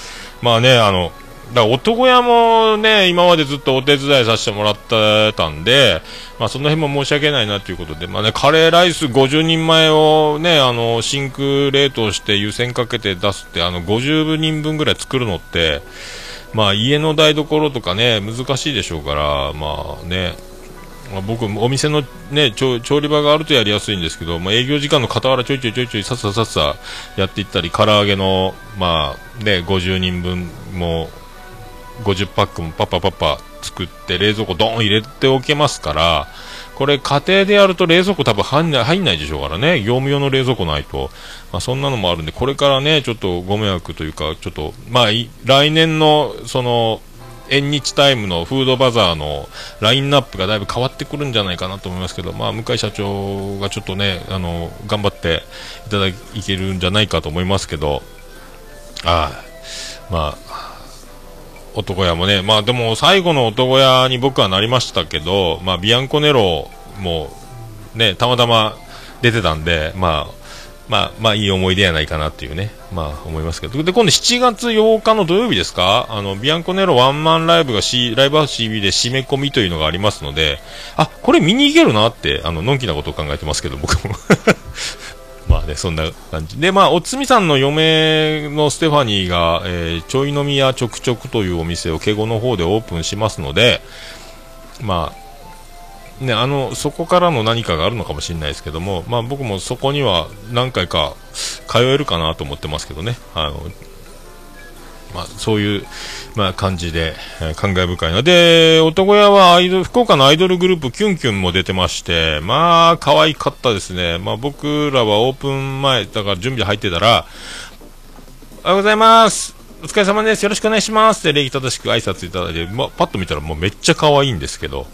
まあね、あの、だから男屋もね、今までずっとお手伝いさせてもらってたんで、まあその辺も申し訳ないなということで、まあね、カレーライス50人前をね、あの、真空冷凍して湯煎かけて出すって、あの、50人分ぐらい作るのって、まあ家の台所とかね、難しいでしょうから、まあね、まあ、僕、お店のね、調理場があるとやりやすいんですけど、まあ、営業時間の傍らちょいちょいちょいちょいさっささっさやっていったり、唐揚げの、まあ、ね、50人分も、50パックもパパパパ作って冷蔵庫ドーン入れておけますから、これ家庭でやると冷蔵庫多分入んない入んないでしょうからね、業務用の冷蔵庫ないと、まあ、そんなのもあるんで、これからね、ちょっとご迷惑というか、ちょっと、まあ、来年の、その、縁日タイムのフードバザーのラインナップがだいぶ変わってくるんじゃないかなと思いますけど、まあ、向井社長がちょっとね、あの、頑張っていただけるんじゃないかと思いますけど、ああ、まあ、男屋もね、まあでも最後の男屋に僕はなりましたけど、まあビアンコネロもね、たまたま出てたんで、まあ、まあ、まあいい思い出やないかなっていうね、まあ思いますけど。で、今度7月8日の土曜日ですか？あの、ビアンコネロワンマンライブが C、ライブハウス CB で締め込みというのがありますので、あ、これ見に行けるなって、あの、のんきなことを考えてますけど、僕も。ね、そんな感じ。で、まあ、おつみさんの嫁のステファニーが、えーちょい飲み屋ちょくちょくというお店を敬語の方でオープンしますので、まあ、ね、あの、そこからの何かがあるのかもしれないですけども、まあ僕もそこには何回か通えるかなと思ってますけどね。あの、まあそういう、まあ感じで、えー感慨深いな。で、男屋はアイドル、福岡のアイドルグループキュンキュンも出てまして、まあ可愛かったですね。まあ僕らはオープン前、だから準備入ってたら、おはようございます。お疲れ様です。よろしくお願いします。って礼儀正しく挨拶いただいて、まあ、パッと見たらもうめっちゃ可愛いんですけど、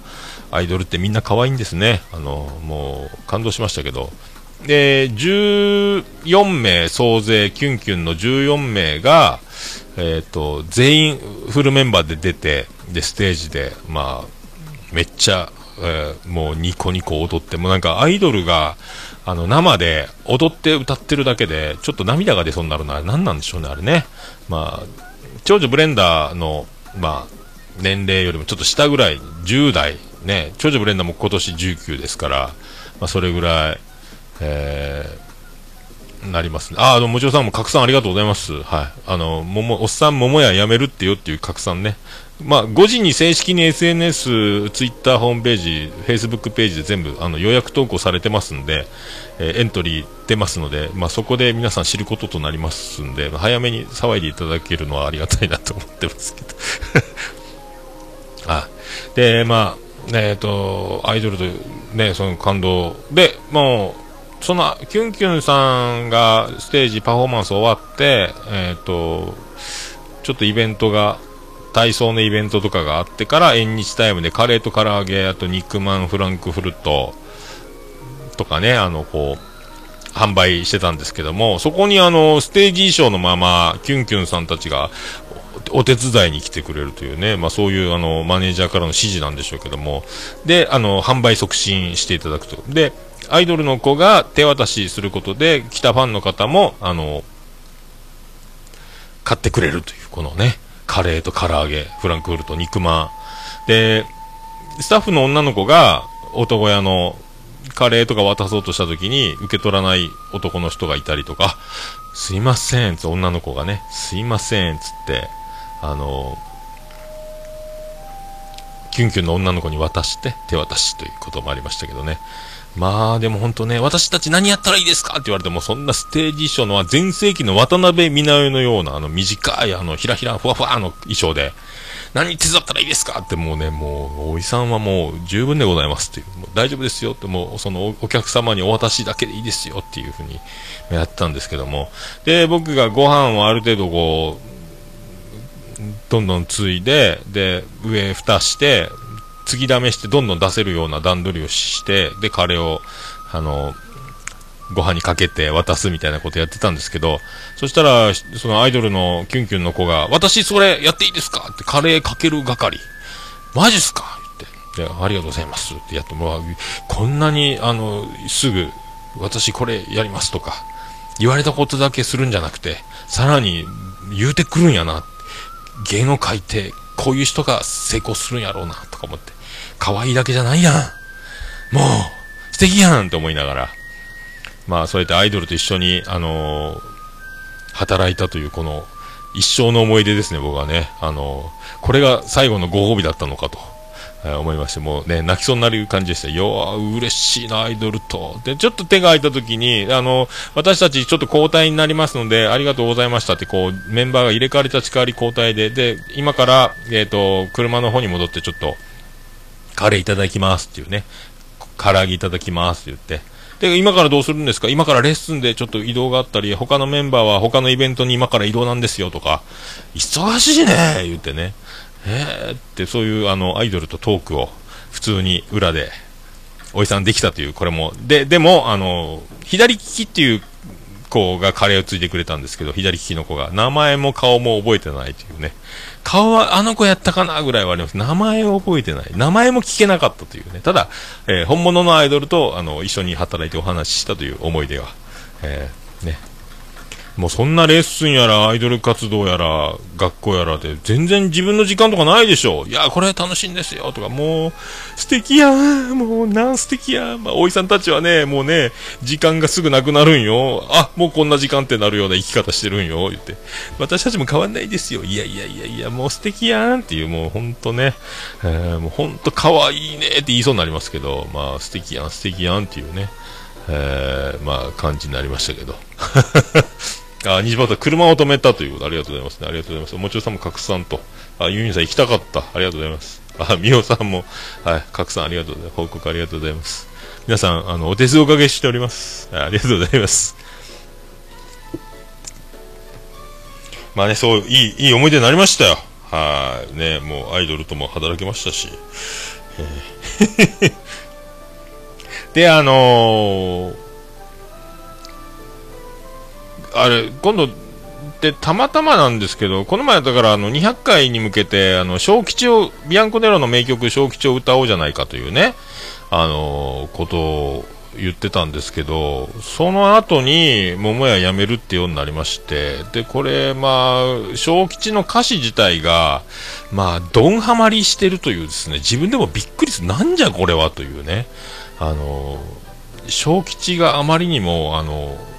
アイドルってみんな可愛いんですね。あの、もう感動しましたけど。で、14名総勢、キュンキュンの14名が、えっ、と、全員フルメンバーで出て、で、ステージで、まあ、めっちゃ、えーもうニコニコ踊って、もうなんかアイドルが、あの、生で踊って歌ってるだけで、ちょっと涙が出そうになるのは何なんでしょうね、あれね。まあ、長女ブレンダーの、まあ、年齢よりもちょっと下ぐらい、10代、ね、長女ブレンダーも今年19ですから、まあ、それぐらい、えー、なりますね。あ、あ、もちろさんも拡散ありがとうございます。はい。あの、もも、おっさん桃屋やめるってよっていう拡散ね。まあ、5時に正式に SNS、ツイッターホームページ、フェイスブックページで全部、あの、予約投稿されてますんで、えーエントリー出ますので、まあ、そこで皆さん知ることとなりますんで、早めに騒いでいただけるのはありがたいなと思ってますけど。あ、で、まあ、えっ、と、アイドルと、ね、その感動。で、もう、その、キュンキュンさんがステージパフォーマンス終わって、えっ、と、ちょっとイベントが、体操のイベントとかがあってから、縁日タイムでカレーと唐揚げ、あと肉まん、フランクフルトとかね、あの、こう、販売してたんですけども、そこにあの、ステージ衣装のまま、キュンキュンさんたちが、おお手伝いに来てくれるというね、まあそういうあの、マネージャーからの指示なんでしょうけども、で、あの、販売促進していただくと。で、アイドルの子が手渡しすることで、来たファンの方も、あの、買ってくれるという、このね、カレーと唐揚げ、フランクフルト、肉まん。で、スタッフの女の子が、男屋のカレーとか渡そうとした時に、受け取らない男の人がいたりとか、すいません、つ女の子がね、すいません、つって、あの、キュンキュンの女の子に渡して、手渡しということもありましたけどね。まあ、でも本当ね、私たち何やったらいいですかって言われても、そんなステージ衣装のは全盛期の渡辺美奈代のような、あの、短い、あの、ひらひら、ふわふわの衣装で、何手伝ったらいいですかってもうね、もう、おいさんはもう十分でございますっていう、もう大丈夫ですよって、もう、そのおお客様にお渡しだけでいいですよっていうふうにやったんですけども、で、僕がご飯をある程度こう、どんどんついで、で、上蓋して、継ぎだめしてどんどん出せるような段取りをして、で、カレーを、あの、ご飯にかけて渡すみたいなことやってたんですけど、そしたら、そのアイドルのキュンキュンの子が、私それやっていいですか？ってカレーかける係。マジっすか？言って。で、ありがとうございますってやってもらう。こんなに、あの、すぐ、私これやりますとか、言われたことだけするんじゃなくて、さらに言うてくるんやなっ。芸能界って、こういう人が成功するんやろうな、とか思って。可愛いだけじゃないやん。もう、素敵やんって思いながら。まあ、そうやってアイドルと一緒に、あのー働いたという、この、一生の思い出ですね、僕はね。あのーこれが最後のご褒美だったのかと。え思いまして、もうね、泣きそうになる感じでした。よー、嬉しいな、アイドルと。で、ちょっと手が空いた時に、あの、私たちちょっと交代になりますので、ありがとうございましたって、こう、メンバーが入れ替わり立ち替わり交代で、で、今から、えっ、と、車の方に戻ってちょっと、カレーいただきますっていうね、唐揚げいただきますって言って、で、今からどうするんですか？今からレッスンでちょっと移動があったり、他のメンバーは他のイベントに今から移動なんですよとか、忙しいね言ってね、えーってそういうあのアイドルとトークを普通に裏で、おじさんできたという、これも、で、でも、あの、左利きっていう子がカレーをついてくれたんですけど、左利きの子が、名前も顔も覚えてないというね、顔はあの子やったかなぐらいはあります。名前を覚えてない。名前も聞けなかったというね。ただ、えー本物のアイドルと、あの、一緒に働いてお話ししたという思い出が、えーね。もうそんなレッスンやら、アイドル活動やら、学校やらで、全然自分の時間とかないでしょ。いや、これ楽しいんですよ、とか、もう、素敵やん、もう、なん素敵や。まあ、おいさんたちはね、もうね、時間がすぐなくなるんよ。あ、もうこんな時間ってなるような生き方してるんよ、言って。私たちも変わんないですよ。いやいやいやいや、もう素敵やんっていう、もうほんとね、えーもうほんと可愛いねって言いそうになりますけど、まあ、素敵やん、素敵やんっていうね、えーまあ、感じになりましたけど。あ、西畑、車を止めたということ、ありがとうございますね。ありがとうございます。もちろんさんも拡散と。あ、ユニさん行きたかった。ありがとうございます。あ、みおさんも、はい、拡散ありがとうございます。報告ありがとうございます。皆さん、あの、お手数おかけしております。ありがとうございます。まあね、そう、いい、いい思い出になりましたよ。はい。ね、もうアイドルとも働けましたし。で、あのーあれ、今度、で、たまたまなんですけど、この前だから、あの、200回に向けて、あの、小吉を、ビアンコネロの名曲、小吉を歌おうじゃないかというね、あのーことを言ってたんですけど、その後に、桃屋辞めるってようになりまして、で、これ、まあ、小吉の歌詞自体が、まあ、どんはまりしてるというですね、自分でもびっくりする、なんじゃこれはというね、あのー小吉があまりにも、あのし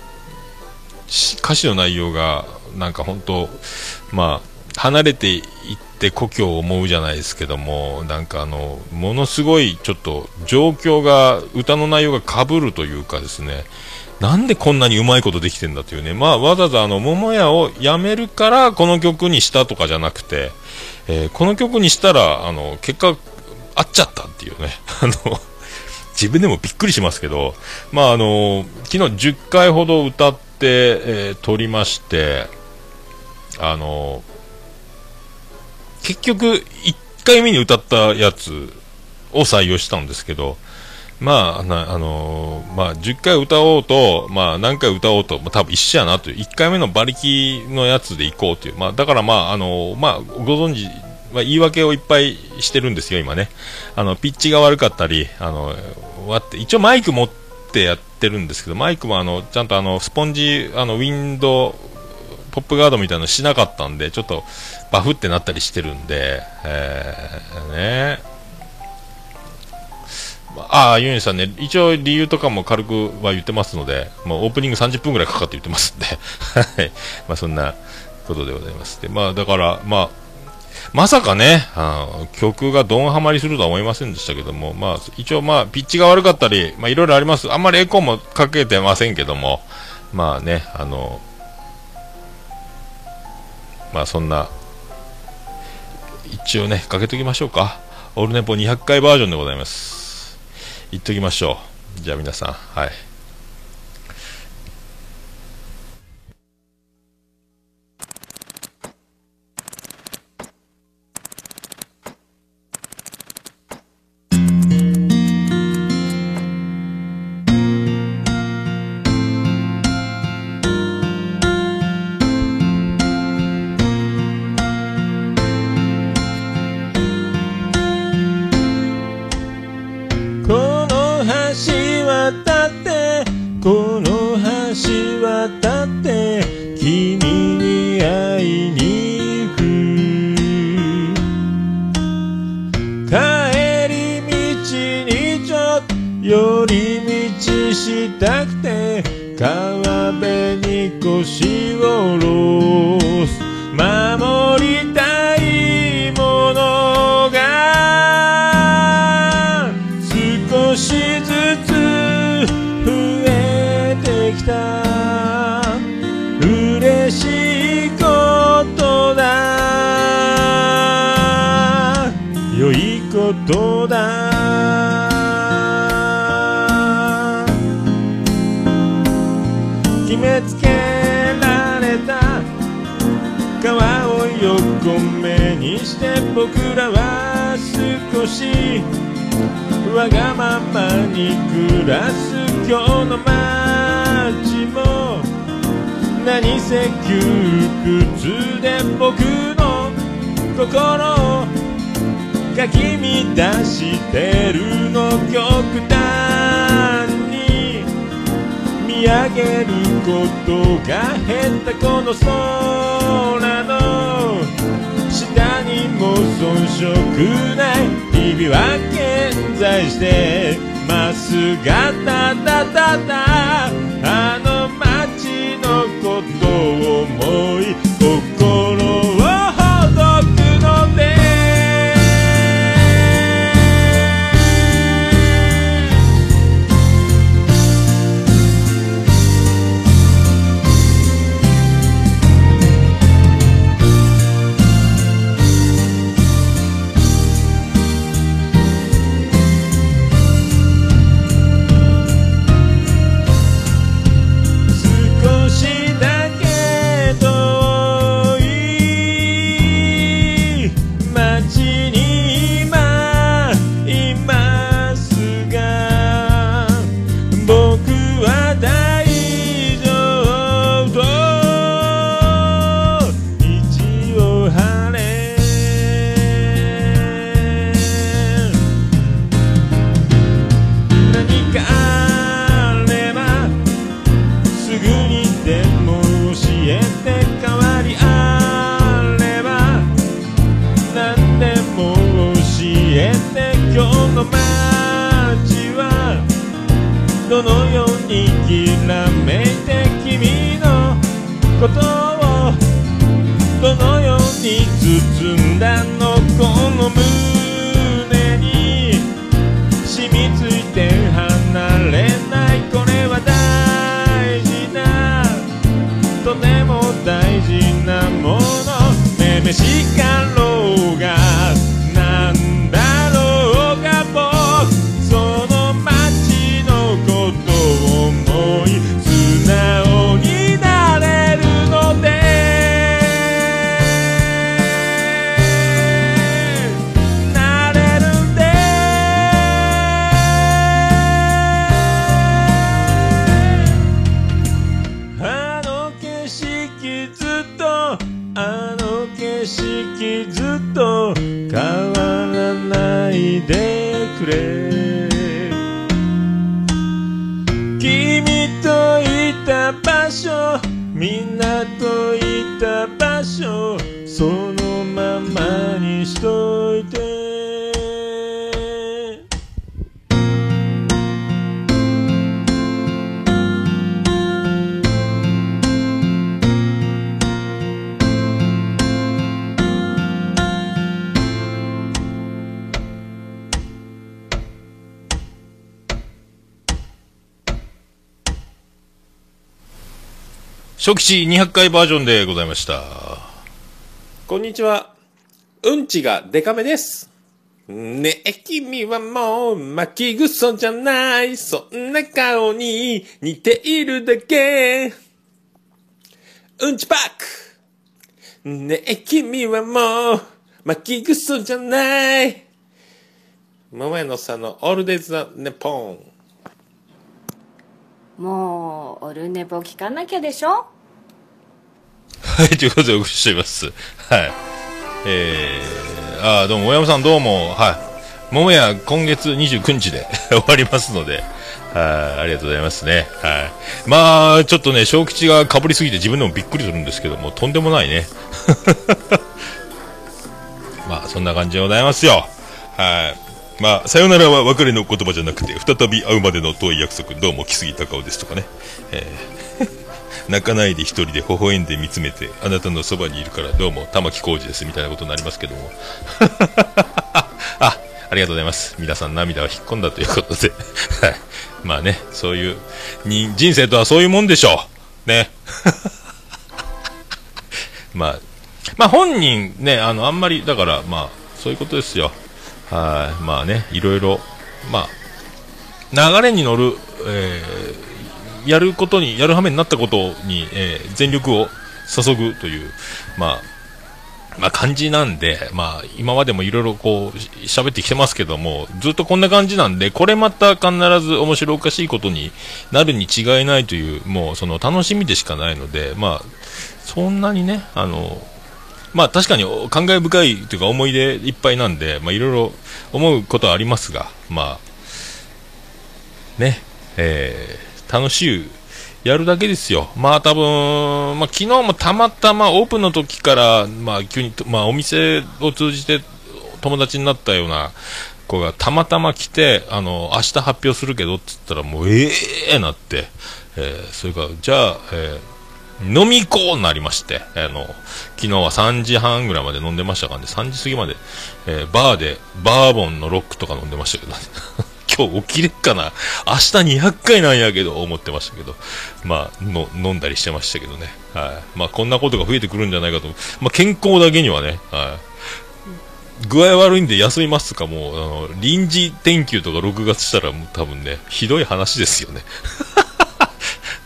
歌詞の内容がなんか本当まあ離れていって故郷を思うじゃないですけどもなんかあのものすごいちょっと状況が歌の内容がかぶるというかですね。なんでこんなにうまいことできてんだというね。まあわざわざあの桃屋をやめるからこの曲にしたとかじゃなくて、えーこの曲にしたらあの結果合っちゃったっていうね。あの自分でもびっくりしますけど、まああの昨日10回ほど歌って、えー撮りまして、あの結局1回目に歌ったやつを採用したんですけど、まあ、なあのまあ、10回歌おうと、まあ、何回歌おうと、まあ、多分一緒やなという、1回目の馬力のやつで行こうという、まあ、だからまあ、あのまあ、ご存知、まあ、言い訳をいっぱいしてるんですよ、今ね。あの、ピッチが悪かったり、あの、割って、一応マイク持ってやってるんですけど、マイクもあの、ちゃんとあの、スポンジ、あの、ウィンドウ、ポップガードみたいなのしなかったんで、ちょっとバフってなったりしてるんで、えー、ね。ああ、ユニさんね、一応理由とかも軽くは言ってますので、もうオープニング30分ぐらいかかって言ってますんで、はい。まあそんなことでございます。で、まあだから、まあ、まさかね、あの曲がドンハマりするとは思いませんでしたけども、まあ一応まあピッチが悪かったり、まあいろいろあります。あんまりエコーもかけてませんけども、まあね、あの、まあそんな、一応ね、かけときましょうか。オールネポ200回バージョンでございます。言っときましょう。じゃあ皆さん、はい。初期値200回バージョンでございました。こんにちは。うんちがデカめです。ねえ、君はもう巻きぐそじゃない。そんな顔に似ているだけ。うんちパック。ねえ、君はもう巻きぐそじゃない。桃屋のさんのオールデイズ・ザ・ネポン。もうオルネポ聞かなきゃでしょ？はい、ということでお送りしています。はい。えー、あーどうも、大山さんどうも、はい。桃屋今月29日で 終わりますので、はい、ありがとうございますね。はい。まあ、ちょっとね、小吉が被りすぎて自分でもびっくりするんですけども、とんでもないね。まあ、そんな感じでございますよ。はい。まあ、さよならは別れの言葉じゃなくて、再び会うまでの遠い約束、どうも木杉隆夫ですとかね。えー 泣かないで一人で微笑んで見つめて、あなたのそばにいるからどうも玉置浩二ですみたいなことになりますけども。あ、ありがとうございます。皆さん涙は引っ込んだということで。はい。まあね、そういう、に、人生とはそういうもんでしょう。ね。まあ、まあ本人ね、あの、あんまり、だから、まあ、そういうことですよ。はい。まあね、いろいろ、まあ、流れに乗る、えーやることに、やるはめになったことに、えー全力を注ぐという、まあ、まあ感じなんで、まあ今までもいろいろこう喋ってきてますけども、ずっとこんな感じなんで、これまた必ず面白おかしいことになるに違いないという、もうその楽しみでしかないので、まあ、そんなにね、あの、まあ確かに感慨深いというか思い出いっぱいなんで、まあいろいろ思うことはありますが、まあ、ね、えー楽しいやるだけですよ。まあ多分、まあ昨日もたまたまオープンの時から、まあ急に、まあお店を通じて友達になったような子がたまたま来て、あの、明日発表するけどって言ったらもう、ええー、なって、えーそれから、じゃあ、えー飲み行こうになりまして、あの、昨日は3時半ぐらいまで飲んでましたからね、3時過ぎまで、えーバーで、バーボンのロックとか飲んでましたけど、ね 今日起きれっかな明日200回なんやけど、思ってましたけど、まあ、の飲んだりしてましたけどね。はい。まあ、こんなことが増えてくるんじゃないかと。まあ、健康だけにはね、はい。具合悪いんで休みますとかもう、あの、臨時天休とか6月したらもう多分ね、ひどい話ですよね。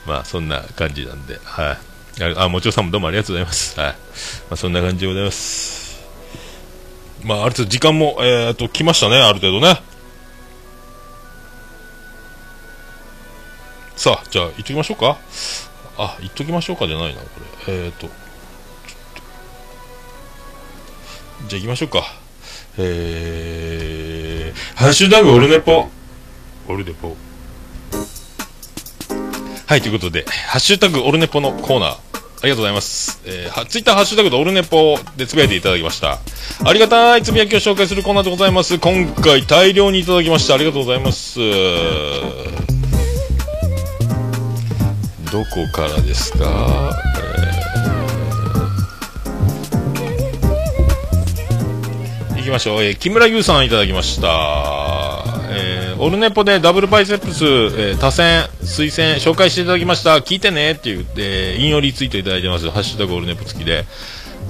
まあ、そんな感じなんで、はい。あ、もちろんさんもどうもありがとうございます。はい。まあ、そんな感じでございます。まあ、ある程度時間も、えー、と、来ましたね、ある程度ね。さあ、じゃあ、行っときましょうか。あ、行っときましょうかじゃないな、これ。えー。っとじゃあ行きましょうか。えー、ハッシュタグオルネポ。オルネポ。はい、ということで、ハッシュタグオルネポのコーナー、ありがとうございます。えー、ツイッターハッシュタグとオルネポでつぶやいていただきました。ありがたいつぶやきを紹介するコーナーでございます。今回大量にいただきました。ありがとうございます。どこからですか、えー、いきましょう、えー木村優さんいただきました、オルネポでダブルバイセップス、えー多選推薦紹介していただきました。聞いてねっていう、えー引用リツイートいただいてます。ハッシュタグオルネポ付きで、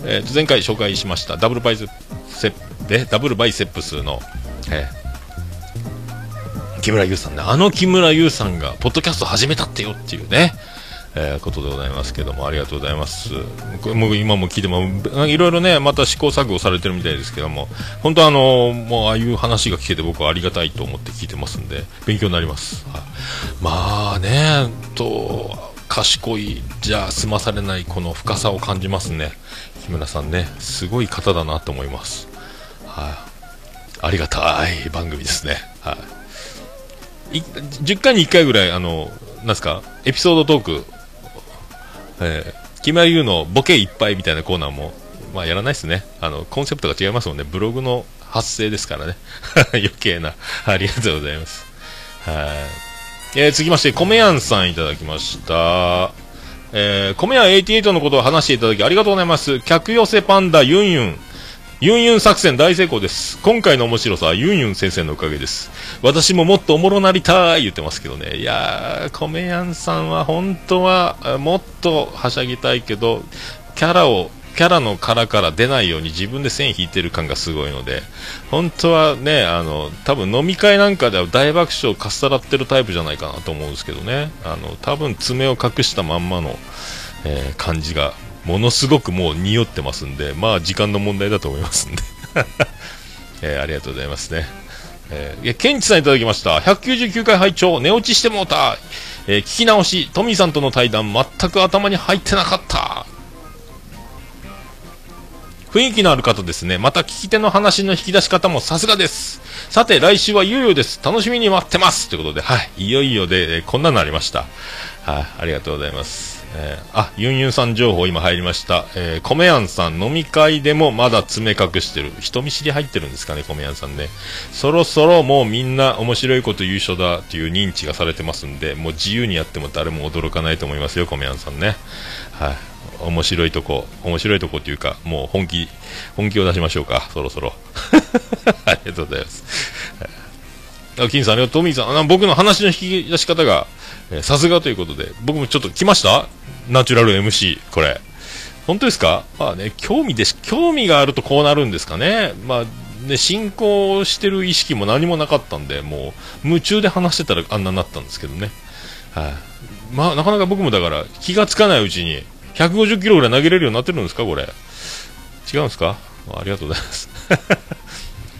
えー前回紹介しました。ダブルバイセップでダブルバイセップスの、えー木村優さんね、あの木村優さんが、ポッドキャスト始めたってよっていうね、えーことでございますけども、ありがとうございます。これも今も聞いても、いろいろね、また試行錯誤されてるみたいですけども、本当あの、もうああいう話が聞けて僕はありがたいと思って聞いてますんで、勉強になります。はいまあね、と、賢いじゃ済まされないこの深さを感じますね。木村さんね、すごい方だなと思います。はい、ありがたい番組ですね。はい。い10回に1回ぐらい、あの、なんすか、エピソードトーク、えー、木村優のボケいっぱいみたいなコーナーも、まあやらないですね。あの、コンセプトが違いますもんね。ブログの発生ですからね。余計な。ありがとうございます。はい。えー、続きまして、米やんさんいただきました。えー、米屋88のことを話していただきありがとうございます。客寄せパンダユンユン。ユンユン作戦大成功です。今回の面白さはユンユン先生のおかげです。私ももっとおもろなりたい言ってますけどね。いやー、米やんさんは本当はもっとはしゃぎたいけど、キャラを、キャラの殻から出ないように自分で線引いてる感がすごいので、本当はね、あの、多分飲み会なんかでは大爆笑をかっさらってるタイプじゃないかなと思うんですけどね。あの、多分爪を隠したまんまの、えー感じが、ものすごくもう匂ってますんで、まあ時間の問題だと思いますんで。えーありがとうございますね。えー、ケンチさんいただきました。199回拝聴寝落ちしてもうた。えー聞き直し、トミーさんとの対談、全く頭に入ってなかった。雰囲気のある方ですね。また聞き手の話の引き出し方もさすがです。さて、来週はいよいよです。楽しみに待ってます。ということで、はい。いよいよで、えーこんなのありました。はい。ありがとうございます。えーあ、ユンユンさん情報今入りました。えー、米やんさん飲み会でもまだ爪隠してる。人見知り入ってるんですかね、米やんさんね。そろそろもうみんな面白いこと優勝だっていう認知がされてますんで、もう自由にやっても誰も驚かないと思いますよ、米やんさんね。はい。面白いとこ、面白いとこっていうか、もう本気、本気を出しましょうか、そろそろ。ありがとうございます。あ金さん、ありがとう。トミーさん、僕の話の引き出し方が、えさすがということで、僕もちょっと来ました？ナチュラル MC、これ。本当ですか？まあね、興味です。興味があるとこうなるんですかね。まあ、ね、進行してる意識も何もなかったんで、もう、夢中で話してたらあんなになったんですけどね。はい、まあ、なかなか僕もだから気がつかないうちに150キロぐらい投げれるようになってるんですか、これ。違うんですか？ありがとうございます。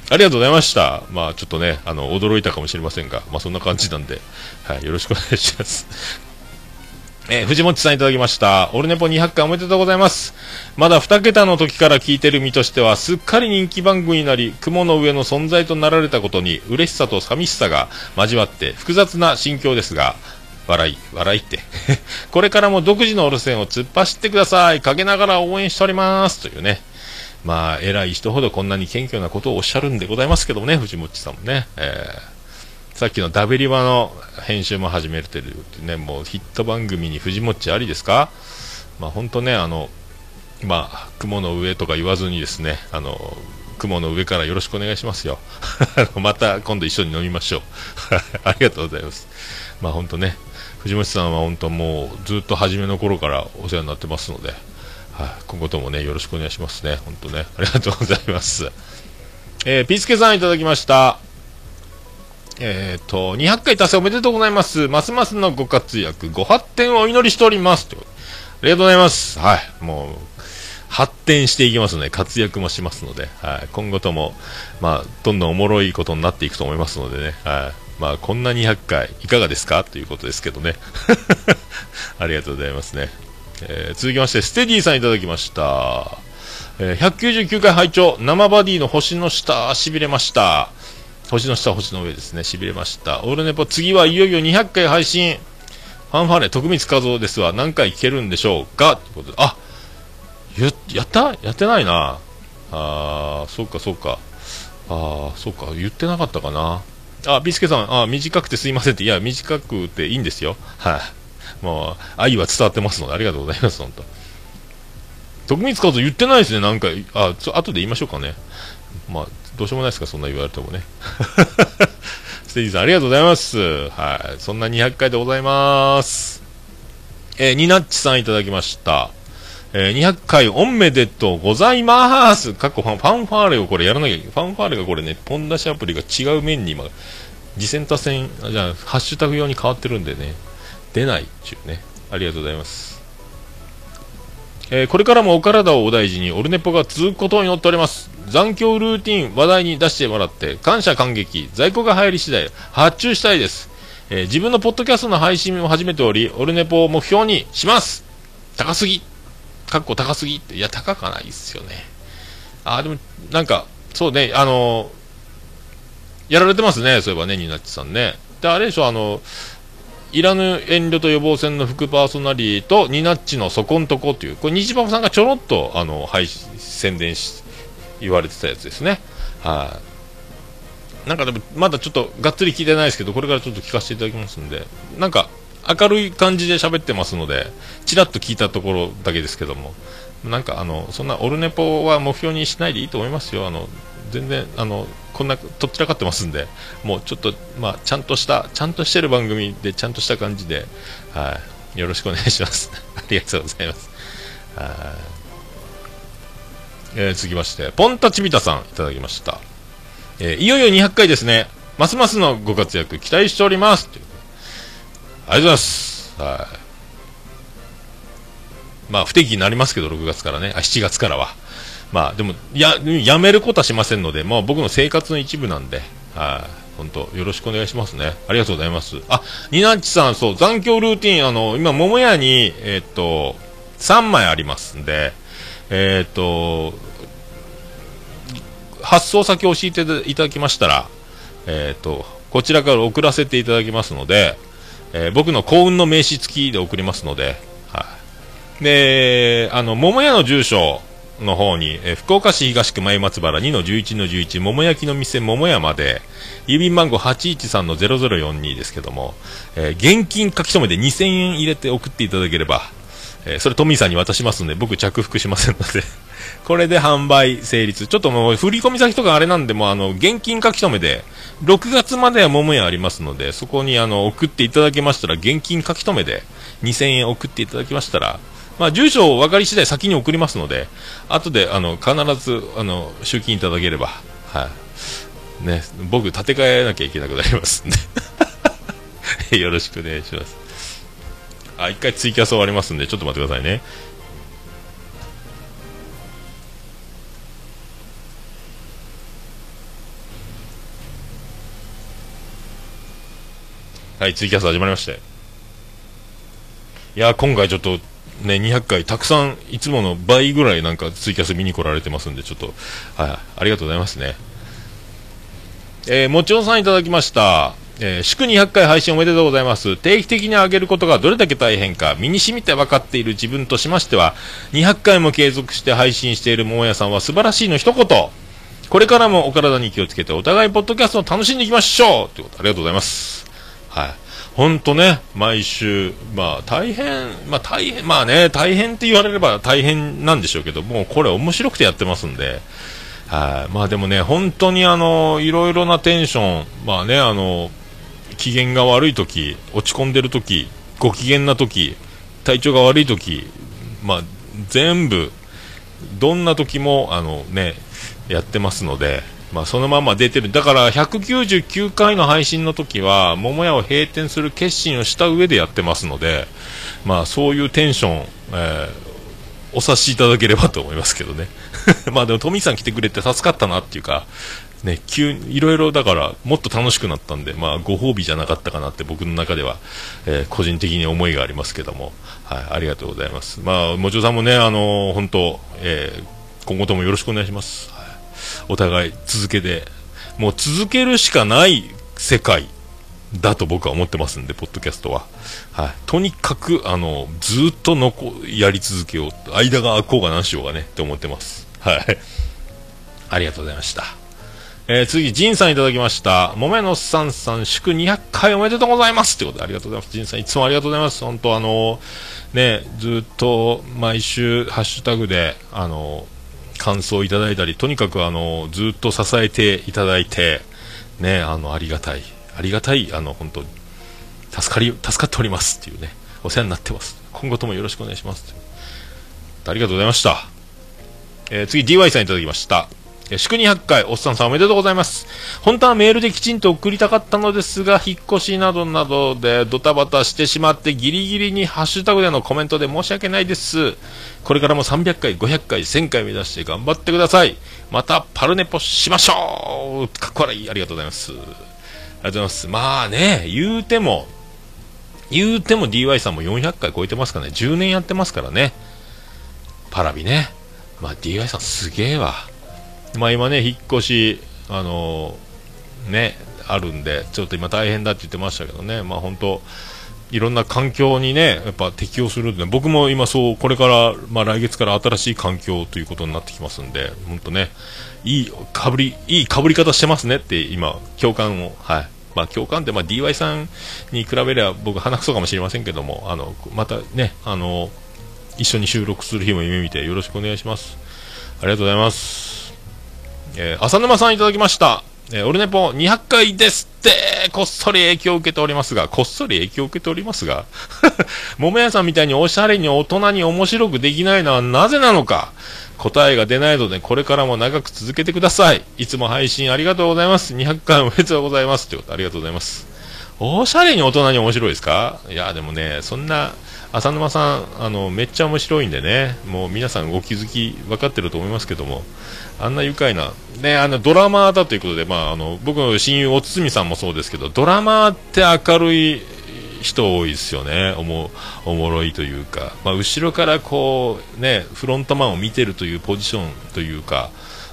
ありがとうございました。まあ、ちょっとね、あの、驚いたかもしれませんが、まあ、そんな感じなんで、はい、よろしくお願いします。えー藤本さんいただきました。オルネポ200回おめでとうございます。まだ2桁の時から聞いてる身としては、すっかり人気番組になり、雲の上の存在となられたことに、嬉しさと寂しさが交わって、複雑な心境ですが、笑い、笑いって。これからも独自の路線を突っ走ってください。陰ながら応援しております。というね。まあ、偉い人ほどこんなに謙虚なことをおっしゃるんでございますけどもね、藤本さんもね。えーさっきのダベリバの編集も始めてるってね、もうヒット番組に藤もっちありですか？まあ本当ね、あの、まあ、雲の上とか言わずにですね、あの、雲の上からよろしくお願いしますよ。また今度一緒に飲みましょう。ありがとうございます。まあ本当ね、藤本さんは本当もうずっと初めの頃からお世話になってますので、はい、今後ともね、よろしくお願いしますね。本当ね、ありがとうございます。えー、ピースケさんいただきました。えっ、と、200回達成おめでとうございます。ますますのご活躍、ご発展をお祈りしております。というありがとうございます。はい。もう、発展していきますので、活躍もしますので、はい。今後とも、まあ、どんどんおもろいことになっていくと思いますのでね、はい。まあ、こんな200回、いかがですか？ということですけどね。ありがとうございますね。えー続きまして、ステディさんいただきました。えー199回拝聴生バディの星の下、痺れました。星の下、星の上ですね、痺れました。オールネポ、次はいよいよ200回配信。ファンファーレ、徳光和夫ですわ。何回聞けるんでしょうか？ということで、あや、った？やってないな。あー、そうか、そうか。あー、そうか、言ってなかったかな。あ、ビスケさん、あ、短くてすいませんって。いや、短くていいんですよ。はい、もう、愛は伝わってますので、ありがとうございます、本当。徳光和夫言ってないですね、何回。あ、ちょ後で言いましょうかね。まあ、どうしようもないですか、そんな言われてもね。ステージさん、ありがとうございます。はい。そんな200回でございます。えーニナッチさんいただきました。えー200回おめでとうございます。かっこファンファーレをこれやらなきゃ。ファンファーレがこれね、ポン出しアプリが違う面に今、次戦多戦、じゃあ、ハッシュタグ用に変わってるんでね、出ないっていうね。ありがとうございます。えーこれからもお体をお大事にオルネポが続くことを祈っております。残響ルーティン話題に出してもらって感謝感激在庫が入り次第発注したいです、えー自分のポッドキャストの配信を始めておりオルネポを目標にします。高すぎ。かっこ高すぎ。っていや高くはないですよね。あーでもなんかそうねあのーやられてますねそういえばねニナッチさんね。であれでしょあのいらぬ遠慮と予防線の副パーソナリーとニナッチのそこんとこっていうこれ日パパさんがちょろっとあの配信宣伝し言われてたやつですね。はい。なんかでもまだちょっとがっつり聞いてないですけどこれからちょっと聞かせていただきますんで。なんか明るい感じで喋ってますのでちらっと聞いたところだけですけども。なんかあのそんなオルネポは目標にしないでいいと思いますよ。あの全然あのこんなとっちらかってますんでもうちょっとまあちゃんとしたちゃんとしてる番組でちゃんとした感じではい。よろしくお願いします。ありがとうございます。はい。えー続きましてポンタチビタさんいただきました、えーいよいよ200回ですね。ますますのご活躍期待しております。というありがとうございます。はい。まあ不適になりますけど6月からね。あ7月からは。まあでもややめることはしませんので、まあ、僕の生活の一部なんで、はい、本当よろしくお願いしますね。ありがとうございます。あ、ニナッチさん、そう、残響ルーティン、あの、今、桃屋に、えーっと、3枚ありますんで、えーっと、発送先を教えていただきましたら、えーっと、こちらから送らせていただきますので、え僕の幸運の名刺付きで送りますので、はい。で、あの、桃屋の住所の方に、えー福岡市東区前松原2の11の11、桃焼きの店桃屋まで、郵便番号813の0042ですけども、えー現金書き留めで2000円入れて送っていただければ、えそれトミーさんに渡しますんで、僕着服しませんので、これで販売成立。ちょっともう振込先とかあれなんで、もあの、現金書き留めで、6月までは桃屋ありますので、そこにあの、送っていただけましたら、現金書き留めで2000円送っていただきましたら、まあ、住所を分かり次第先に送りますので、後で、あの、必ず、あの、集金いただければ、はい。ね、僕、立て替えなきゃいけなくなりますんで。よろしくお願いします。あ、一回ツイキャス終わりますんで、ちょっと待ってくださいね。はい、ツイキャス始まりまして。いや、今回ちょっと、ね、200回、たくさん、いつもの倍ぐらいなんかツイキャス見に来られてますんで、ちょっと、はい、ありがとうございますね。えー、もちおさんいただきました。えー祝200回配信おめでとうございます。定期的に上げることがどれだけ大変か、身に染みて分かっている自分としましては、200回も継続して配信している桃屋さんは素晴らしいの一言。これからもお体に気をつけて、お互いポッドキャストを楽しんでいきましょうということ、ありがとうございます。はい。ほんとね、毎週、まあ大変、まあ大変、まあね、大変って言われれば大変なんでしょうけど、もうこれ面白くてやってますんで、はい。まあでもね、本当にあの、いろいろなテンション、まあね、あの、機嫌が悪い時、落ち込んでる時、ご機嫌な時、体調が悪い時、まあ全部、どんな時も、あのね、やってますので、まあそのまま出てる。だから199回の配信の時は、桃屋を閉店する決心をした上でやってますので、まあそういうテンション、えーお察しいただければと思いますけどね。まあでもトミーさん来てくれて助かったなっていうか、ね、急、いろいろだから、もっと楽しくなったんで、まあ、ご褒美じゃなかったかなって僕の中では、えー個人的に思いがありますけども、はい、ありがとうございます。まあ、もちろさんもね、あのー本当、えー今後ともよろしくお願いします。お互い続けて、もう続けるしかない世界だと僕は思ってますんで、ポッドキャストは。はい。とにかく、あの、ずっとのこ、やり続けよう。間が空こうが何しようがね、って思ってます。はい。ありがとうございました。えー、次、ジンさんいただきました。もめのさんさん、祝200回おめでとうございますってことでありがとうございます。ジンさん、いつもありがとうございます。本当あのね、ずっと毎週、ハッシュタグで、あの感想をいただいたり、とにかくあのずっと支えていただいて、ね、あの、ありがたい。ありがたい、あの、本当に助かり、助かっておりますっていうね、お世話になってます。今後ともよろしくお願いします。ありがとうございました。えー次 DY さんいただきました。え祝200回、おっさんさんおめでとうございます。本当はメールできちんと送りたかったのですが、引っ越しなどなどでドタバタしてしまって、ギリギリにハッシュタグでのコメントで申し訳ないです。これからも300回、500回、1000回目指して頑張ってください。また、パルネポしましょうかっこ悪い。ありがとうございます。ありがとうございます。まあね、言うても、言うても DY さんも400回超えてますからね。10年やってますからね。パラビね。まあ DY さんすげえわ。まあ今ね、引っ越し、あのーね、あるんで、ちょっと今大変だって言ってましたけどね。まあ本当いろんな環境にね、やっぱ適応するんで、僕も今そう、これから、まあ来月から新しい環境ということになってきますんで、本当ね、いいかぶり、いいかぶり方してますねって今、共感を、はい。まあ共感って、まあ DY さんに比べれば僕鼻くそかもしれませんけども、あの、またね、あの、一緒に収録する日も夢見てよろしくお願いします。ありがとうございます。えー浅沼さんいただきました。えーオルネポ200回ですって、こっそり影響を受けておりますが、こっそり影響を受けておりますが、桃屋さんみたいにおしゃれに大人に面白くできないのはなぜなのか、答えが出ないので、これからも長く続けてください。いつも配信ありがとうございます。200回おめでとうございます。ということありがとうございます。おしゃれに大人に面白いですか？いや、でもね、そんな、浅沼さん、あの、めっちゃ面白いんでね、もう皆さんお気づき分かってると思いますけども、あんな愉快な、ね、あの、ドラマーだということで、まあ、あの、僕の親友、おつみさんもそうですけど、ドラマーって明るい人多いですよね。おも、おもろいというか、まあ、後ろからこう、ね、フロントマンを見てるというポジションというか、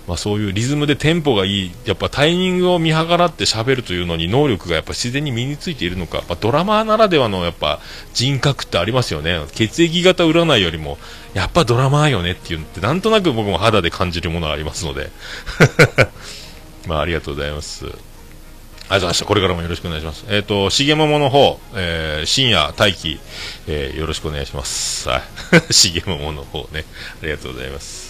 まあ、そういうリズムでテンポがいい、やっぱタイミングを見計らって喋るというのに能力がやっぱ自然に身についているのか、まあ、ドラマーならではのやっぱ人格ってありますよね。血液型占いよりも、やっぱドラマーよねっていうのって、なんとなく僕も肌で感じるものがありますので。まあ、ありがとうございます。ありがとうございました。これからもよろしくお願いします。えっ、と、しげももの方、えー深夜待機、えーよろしくお願いします。はい。しげももの方ね。ありがとうございます。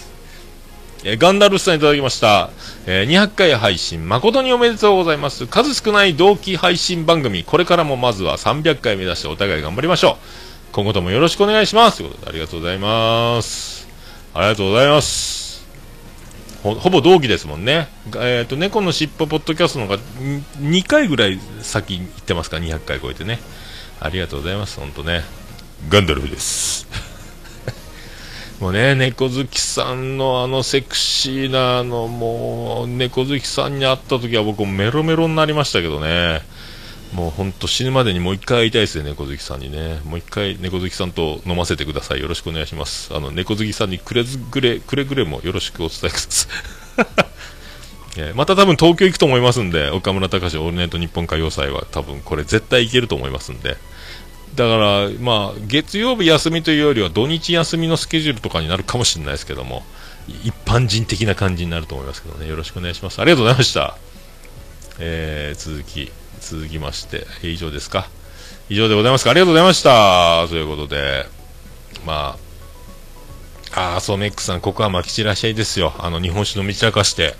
えガンダルスさんいただきました。えー200回配信、誠におめでとうございます。数少ない同期配信番組、これからもまずは300回目指してお互い頑張りましょう。今後ともよろしくお願いします。ということで、ありがとうございます。ありがとうございます。ほほぼ同期ですもんね。えっ、と、猫のしっぽポッドキャストの方が2回ぐらい先行ってますか、200回超えてね。ありがとうございます、本当ね。ガンダルフです。もうね、猫好きさんのあのセクシーな、あの、もう、猫好きさんに会った時は僕メロメロになりましたけどね。もうほんと死ぬまでにもう一回会いたいですね、猫好きさんにね。もう一回猫好きさんと飲ませてください。よろしくお願いします。あの、猫好きさんにくれぐれ、くれぐれもよろしくお伝えください。えまた多分東京行くと思いますんで、岡村隆史オールナイト日本歌謡祭は多分これ絶対行けると思いますんで。だから、まあ、月曜日休みというよりは土日休みのスケジュールとかになるかもしれないですけども、一般人的な感じになると思いますけどね、よろしくお願いします。ありがとうございました。えー、続き、続きまして、え以上ですか。以上でございますか。ありがとうございました。ということで、まあ、ああ、そう、メックさん、ここはまき散らし合いですよ。あの、日本酒飲み散らかして、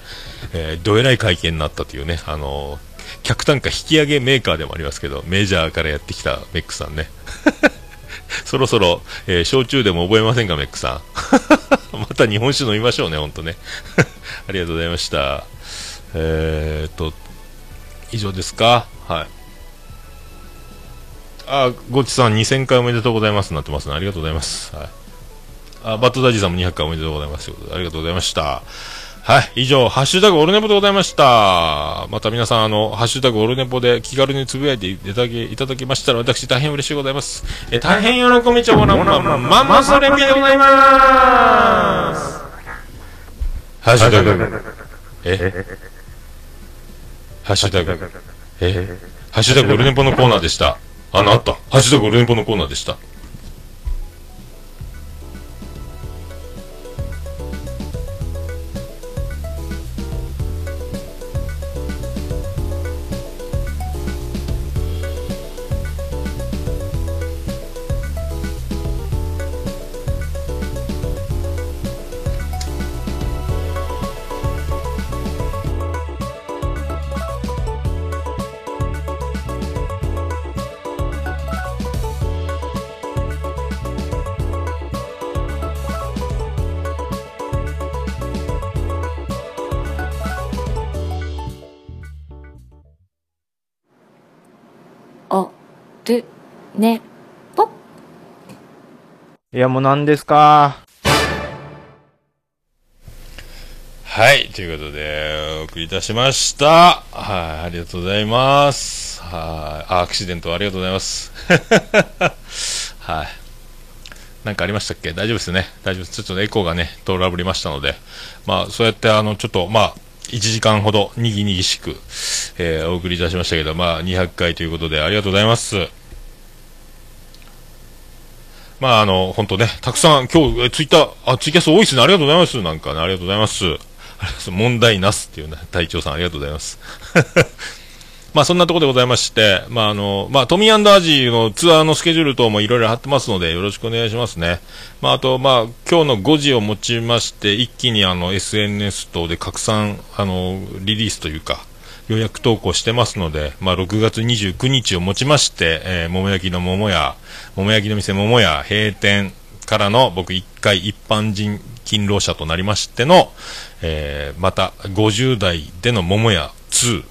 えー、どえらい会見になったというね、あの客単価引き上げメーカーでもありますけど、メジャーからやってきたメックさんね。そろそろ、えー焼酎でも覚えませんか、メックさん。また日本酒飲みましょうね、ほんとね。ありがとうございました。えーっと、以上ですか？はい。あ、ゴチさん2000回おめでとうございますなってますね。ありがとうございます。はい。あ、バットダディさんも200回おめでとうございます。ありがとうございました。はい。以上、ハッシュタグオルネポでございました。また皆さん、あの、ハッシュタグオルネポで気軽につぶやいていただけ、いただきましたら、私大変嬉しいございます。え、大変喜びちょもらんままんまんまそれみでございます。ハッシュタグ、えハッシュタグ、えハッシュタグオルネポのコーナーでした。あの、あった。ハッシュタグオルネポのコーナーでした。何ですか？はい、ということで、お送りいたしました。はい、ありがとうございます。はい、あアクシデントありがとうございます。はい。なんかありましたっけ？大丈夫ですね。大丈夫です。ちょっとエコーがね、トラブりましたので、まあ、そうやって、あの、ちょっと、まあ、1時間ほど、にぎにぎしく、えーお送りいたしましたけど、まあ、200回ということで、ありがとうございます。まあ、あの、本当ね、たくさん、今日、ツイッター、あ、ツイキャス多いですね。ありがとうございます。なんかね、ありがとうございます。問題なすっていうね、隊長さんありがとうございます。まあそんなところでございまして、まああの、まあトミーアジーのツアーのスケジュール等もいろいろ貼ってますのでよろしくお願いしますね。まああと、まあ今日の5時をもちまして一気にあの SNS 等で拡散、あの、リリースというか、予約投稿してますので、まあ6月29日をもちまして、えー桃焼きの桃屋、桃焼きの店桃屋閉店からの僕1回一般人勤労者となりましての、えーまた50代での桃屋2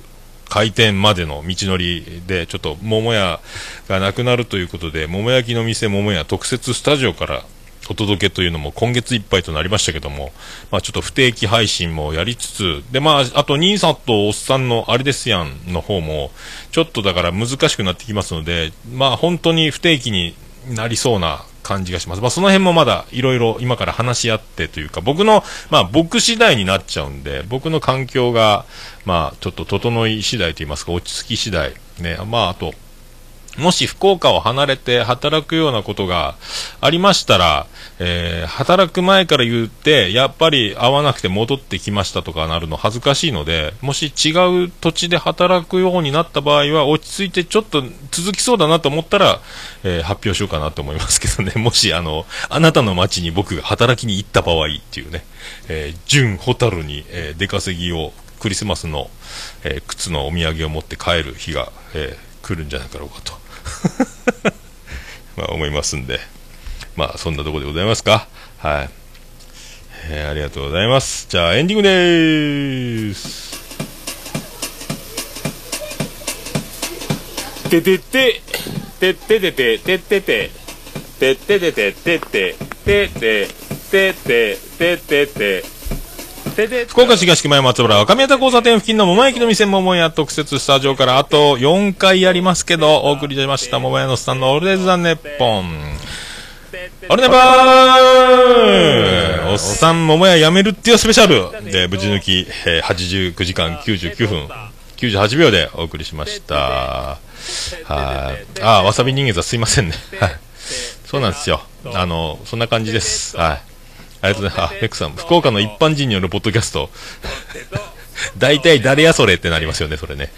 開店までの道のりでちょっと桃屋がなくなるということで桃焼きの店桃屋特設スタジオからお届けというのも今月いっぱいとなりましたけども、まあ、ちょっと不定期配信もやりつつで、まあ、あと兄さんとおっさんのあれですやんの方もちょっとだから難しくなってきますので、まあ、本当に不定期になりそうな感じがします。まあ、その辺もまだいろいろ今から話し合ってというか、僕の、まあ、僕次第になっちゃうんで、僕の環境が、まあ、ちょっと整い次第といいますか、落ち着き次第。ね、まあ、あと、もし福岡を離れて働くようなことがありましたら、えー働く前から言って、やっぱり会わなくて戻ってきましたとかなるの恥ずかしいので、もし違う土地で働くようになった場合は、落ち着いてちょっと続きそうだなと思ったら、えー発表しようかなと思いますけどね、もしあの、あなたの町に僕が働きに行った場合っていうね、えー、純ホタルに、えー出稼ぎを、クリスマスの、えー靴のお土産を持って帰る日が、えー来るんじゃないかろうかと。まあ思いますんで、まあそんなとこでございますか。はい。えー、ありがとうございます。じゃあエンディングでーす。ててて、てててて、ててて、てててて、ててて、てててて、てててて、福岡市東区前松原若宮田交差点付近の桃焼きの店桃屋特設スタジオからあと4回やりますけどお送りしました。桃屋のスタンドオールデイズ・ザ・ネッポン。オルネバーおっさん桃屋やめるっていうスペシャル。で無事抜き、えー、89時間99分。98秒でお送りしました。はい。あわさび人間さんすいませんね。はい。そうなんですよ。あのそんな感じです。はい。ありがとうございます。あ、メックさん、福岡の一般人によるポッドキャスト。大体誰やそれってなりますよね、それね。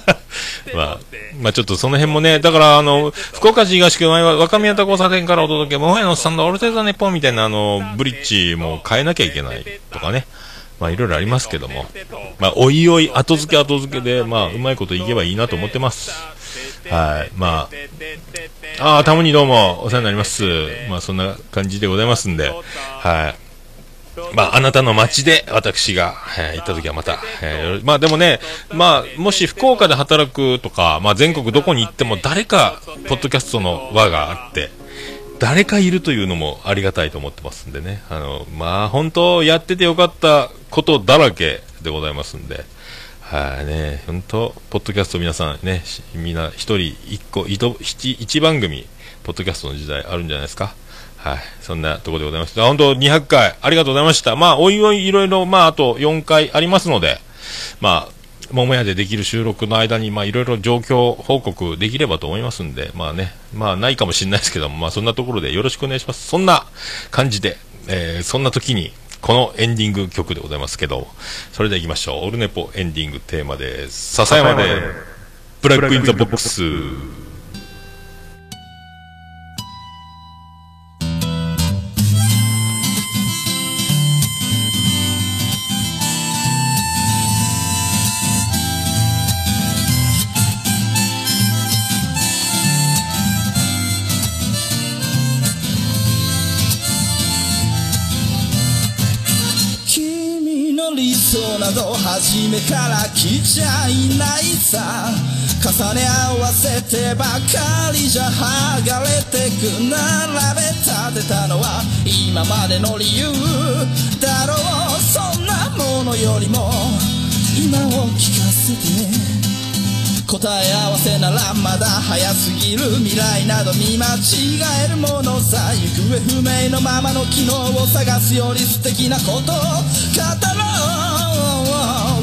まあ、まあちょっとその辺もね、だからあの、福岡市東区前は若宮田交差点からお届け、もはやのスタンドオルテザネポンみたいなあの、ブリッジも変えなきゃいけないとかね。まあいろいろありますけども。まあおいおい後付け後付けで、まあうまいこといけばいいなと思ってます。はい。まあ、ああ、たまにどうもお世話になります。まあそんな感じでございますんで、はい。まあ、あなたの街で私が、えー、行った時はまた、えー、まあでもね、まあ、もし福岡で働くとか、まあ全国どこに行っても誰か、ポッドキャストの輪があって、誰かいるというのもありがたいと思ってますんでね。あの、まあ本当やっててよかったことだらけでございますんで、はいね、本当、ポッドキャスト皆さんね、みんな一人一個、一番組、ポッドキャストの時代あるんじゃないですか。はい。そんなところでございます。本当、200回、ありがとうございました。まあ、おいおいいろいろ、まあ、あと4回ありますので、まあ、桃屋でできる収録の間に、まあ、いろいろ状況報告できればと思いますんで、まあね、まあ、ないかもしれないですけども、まあ、そんなところでよろしくお願いします。そんな感じで、えー、そんな時に、このエンディング曲でございますけど、それでは行きましょう。オルネポエンディングテーマです。笹山で、ブラックインザボックス。さ重ね合わせてばかりじゃ剥がれてく並べ立てたのは今までの理由だろう。そんなものよりも今を聞かせて答え合わせならまだ早すぎる未来など見間違えるものさ行方不明のままの機能を探すより素敵なこと語ろう。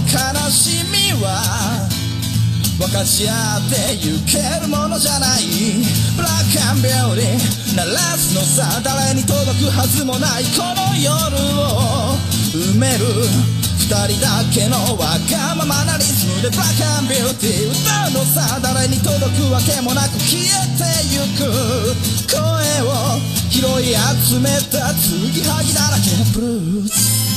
悲しみは分かち合ってゆけるものじゃない。ブラックアンビューティー鳴らすのさ誰に届くはずもないこの夜を埋める二人だけのわがままなリズムでブラックアンビューティー歌うのさ誰に届くわけもなく消えてゆく。声を拾い集めた継ぎはぎだらけのブルース。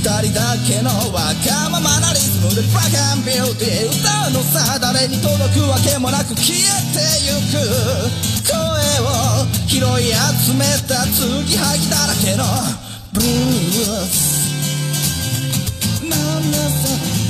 二人だけのわがままなリズムでバカンビューティー歌うのさ誰に届くわけもなく消えてゆく声を拾い集めた継ぎはぎだらけのブルース。なんだ笑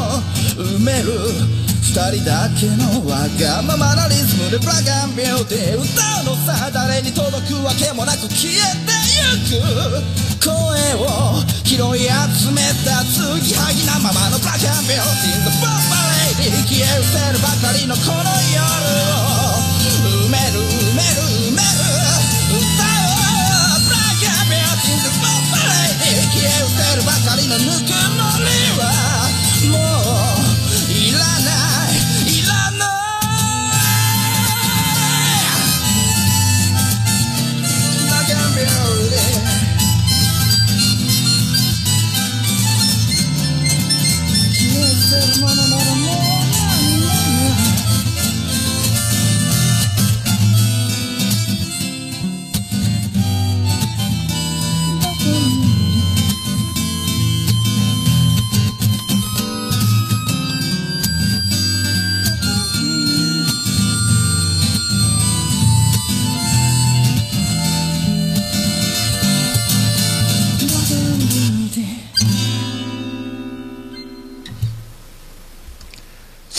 埋める。二人だけのわがままなリズムでブラックビューティー歌うのさ誰に届くわけもなく消えてゆく。声を拾い集めた継ぎはぎなままのブラックビューティー The Bomb Lady 消え失せるばかりの。この夜を埋める埋める埋める歌おうブラックビューティー The Bomb Lady 消え失せるばかりのぬくもりは。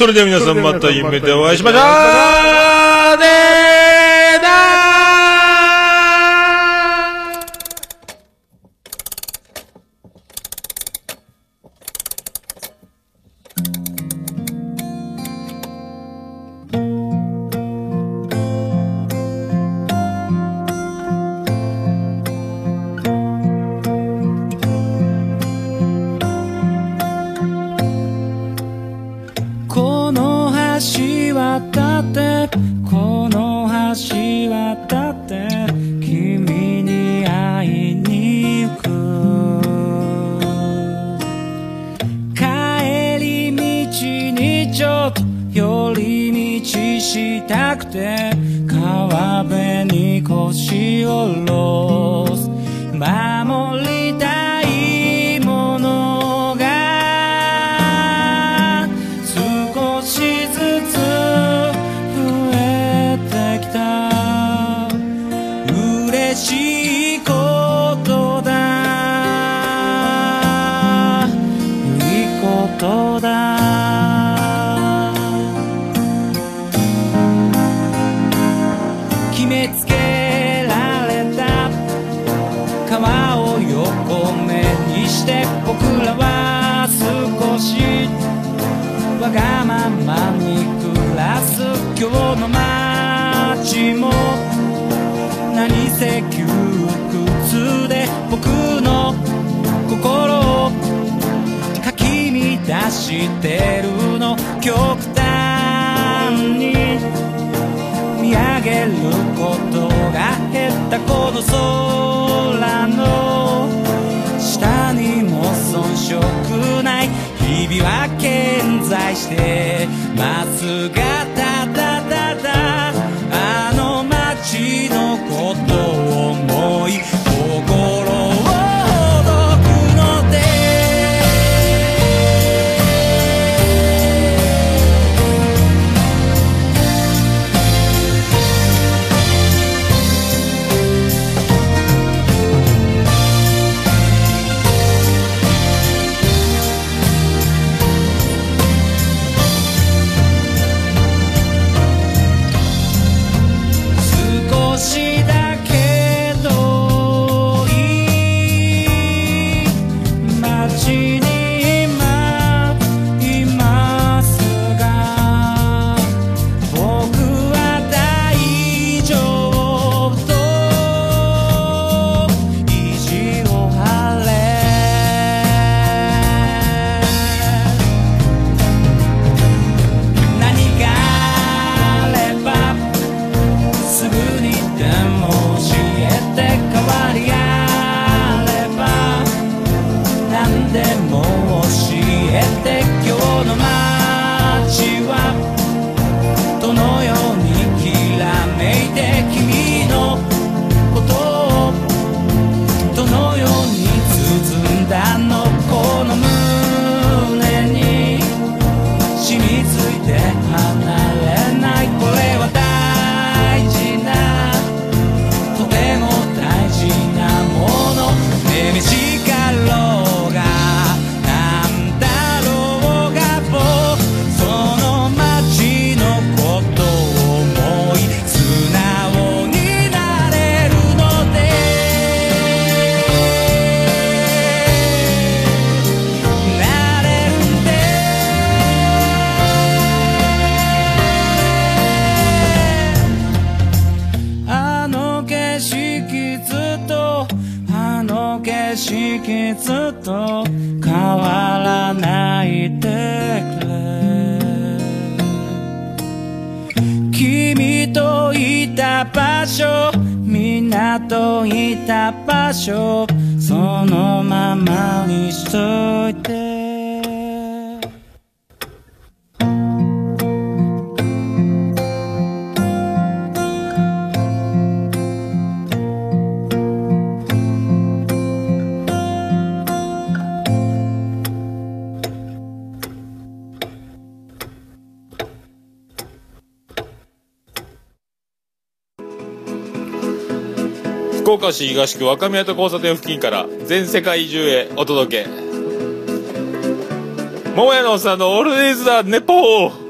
それでは皆さんまた夢でお会いしましょう福岡市東区若宮と交差点付近から全世界中へお届け。桃屋のおっさんのオールディーズだネポー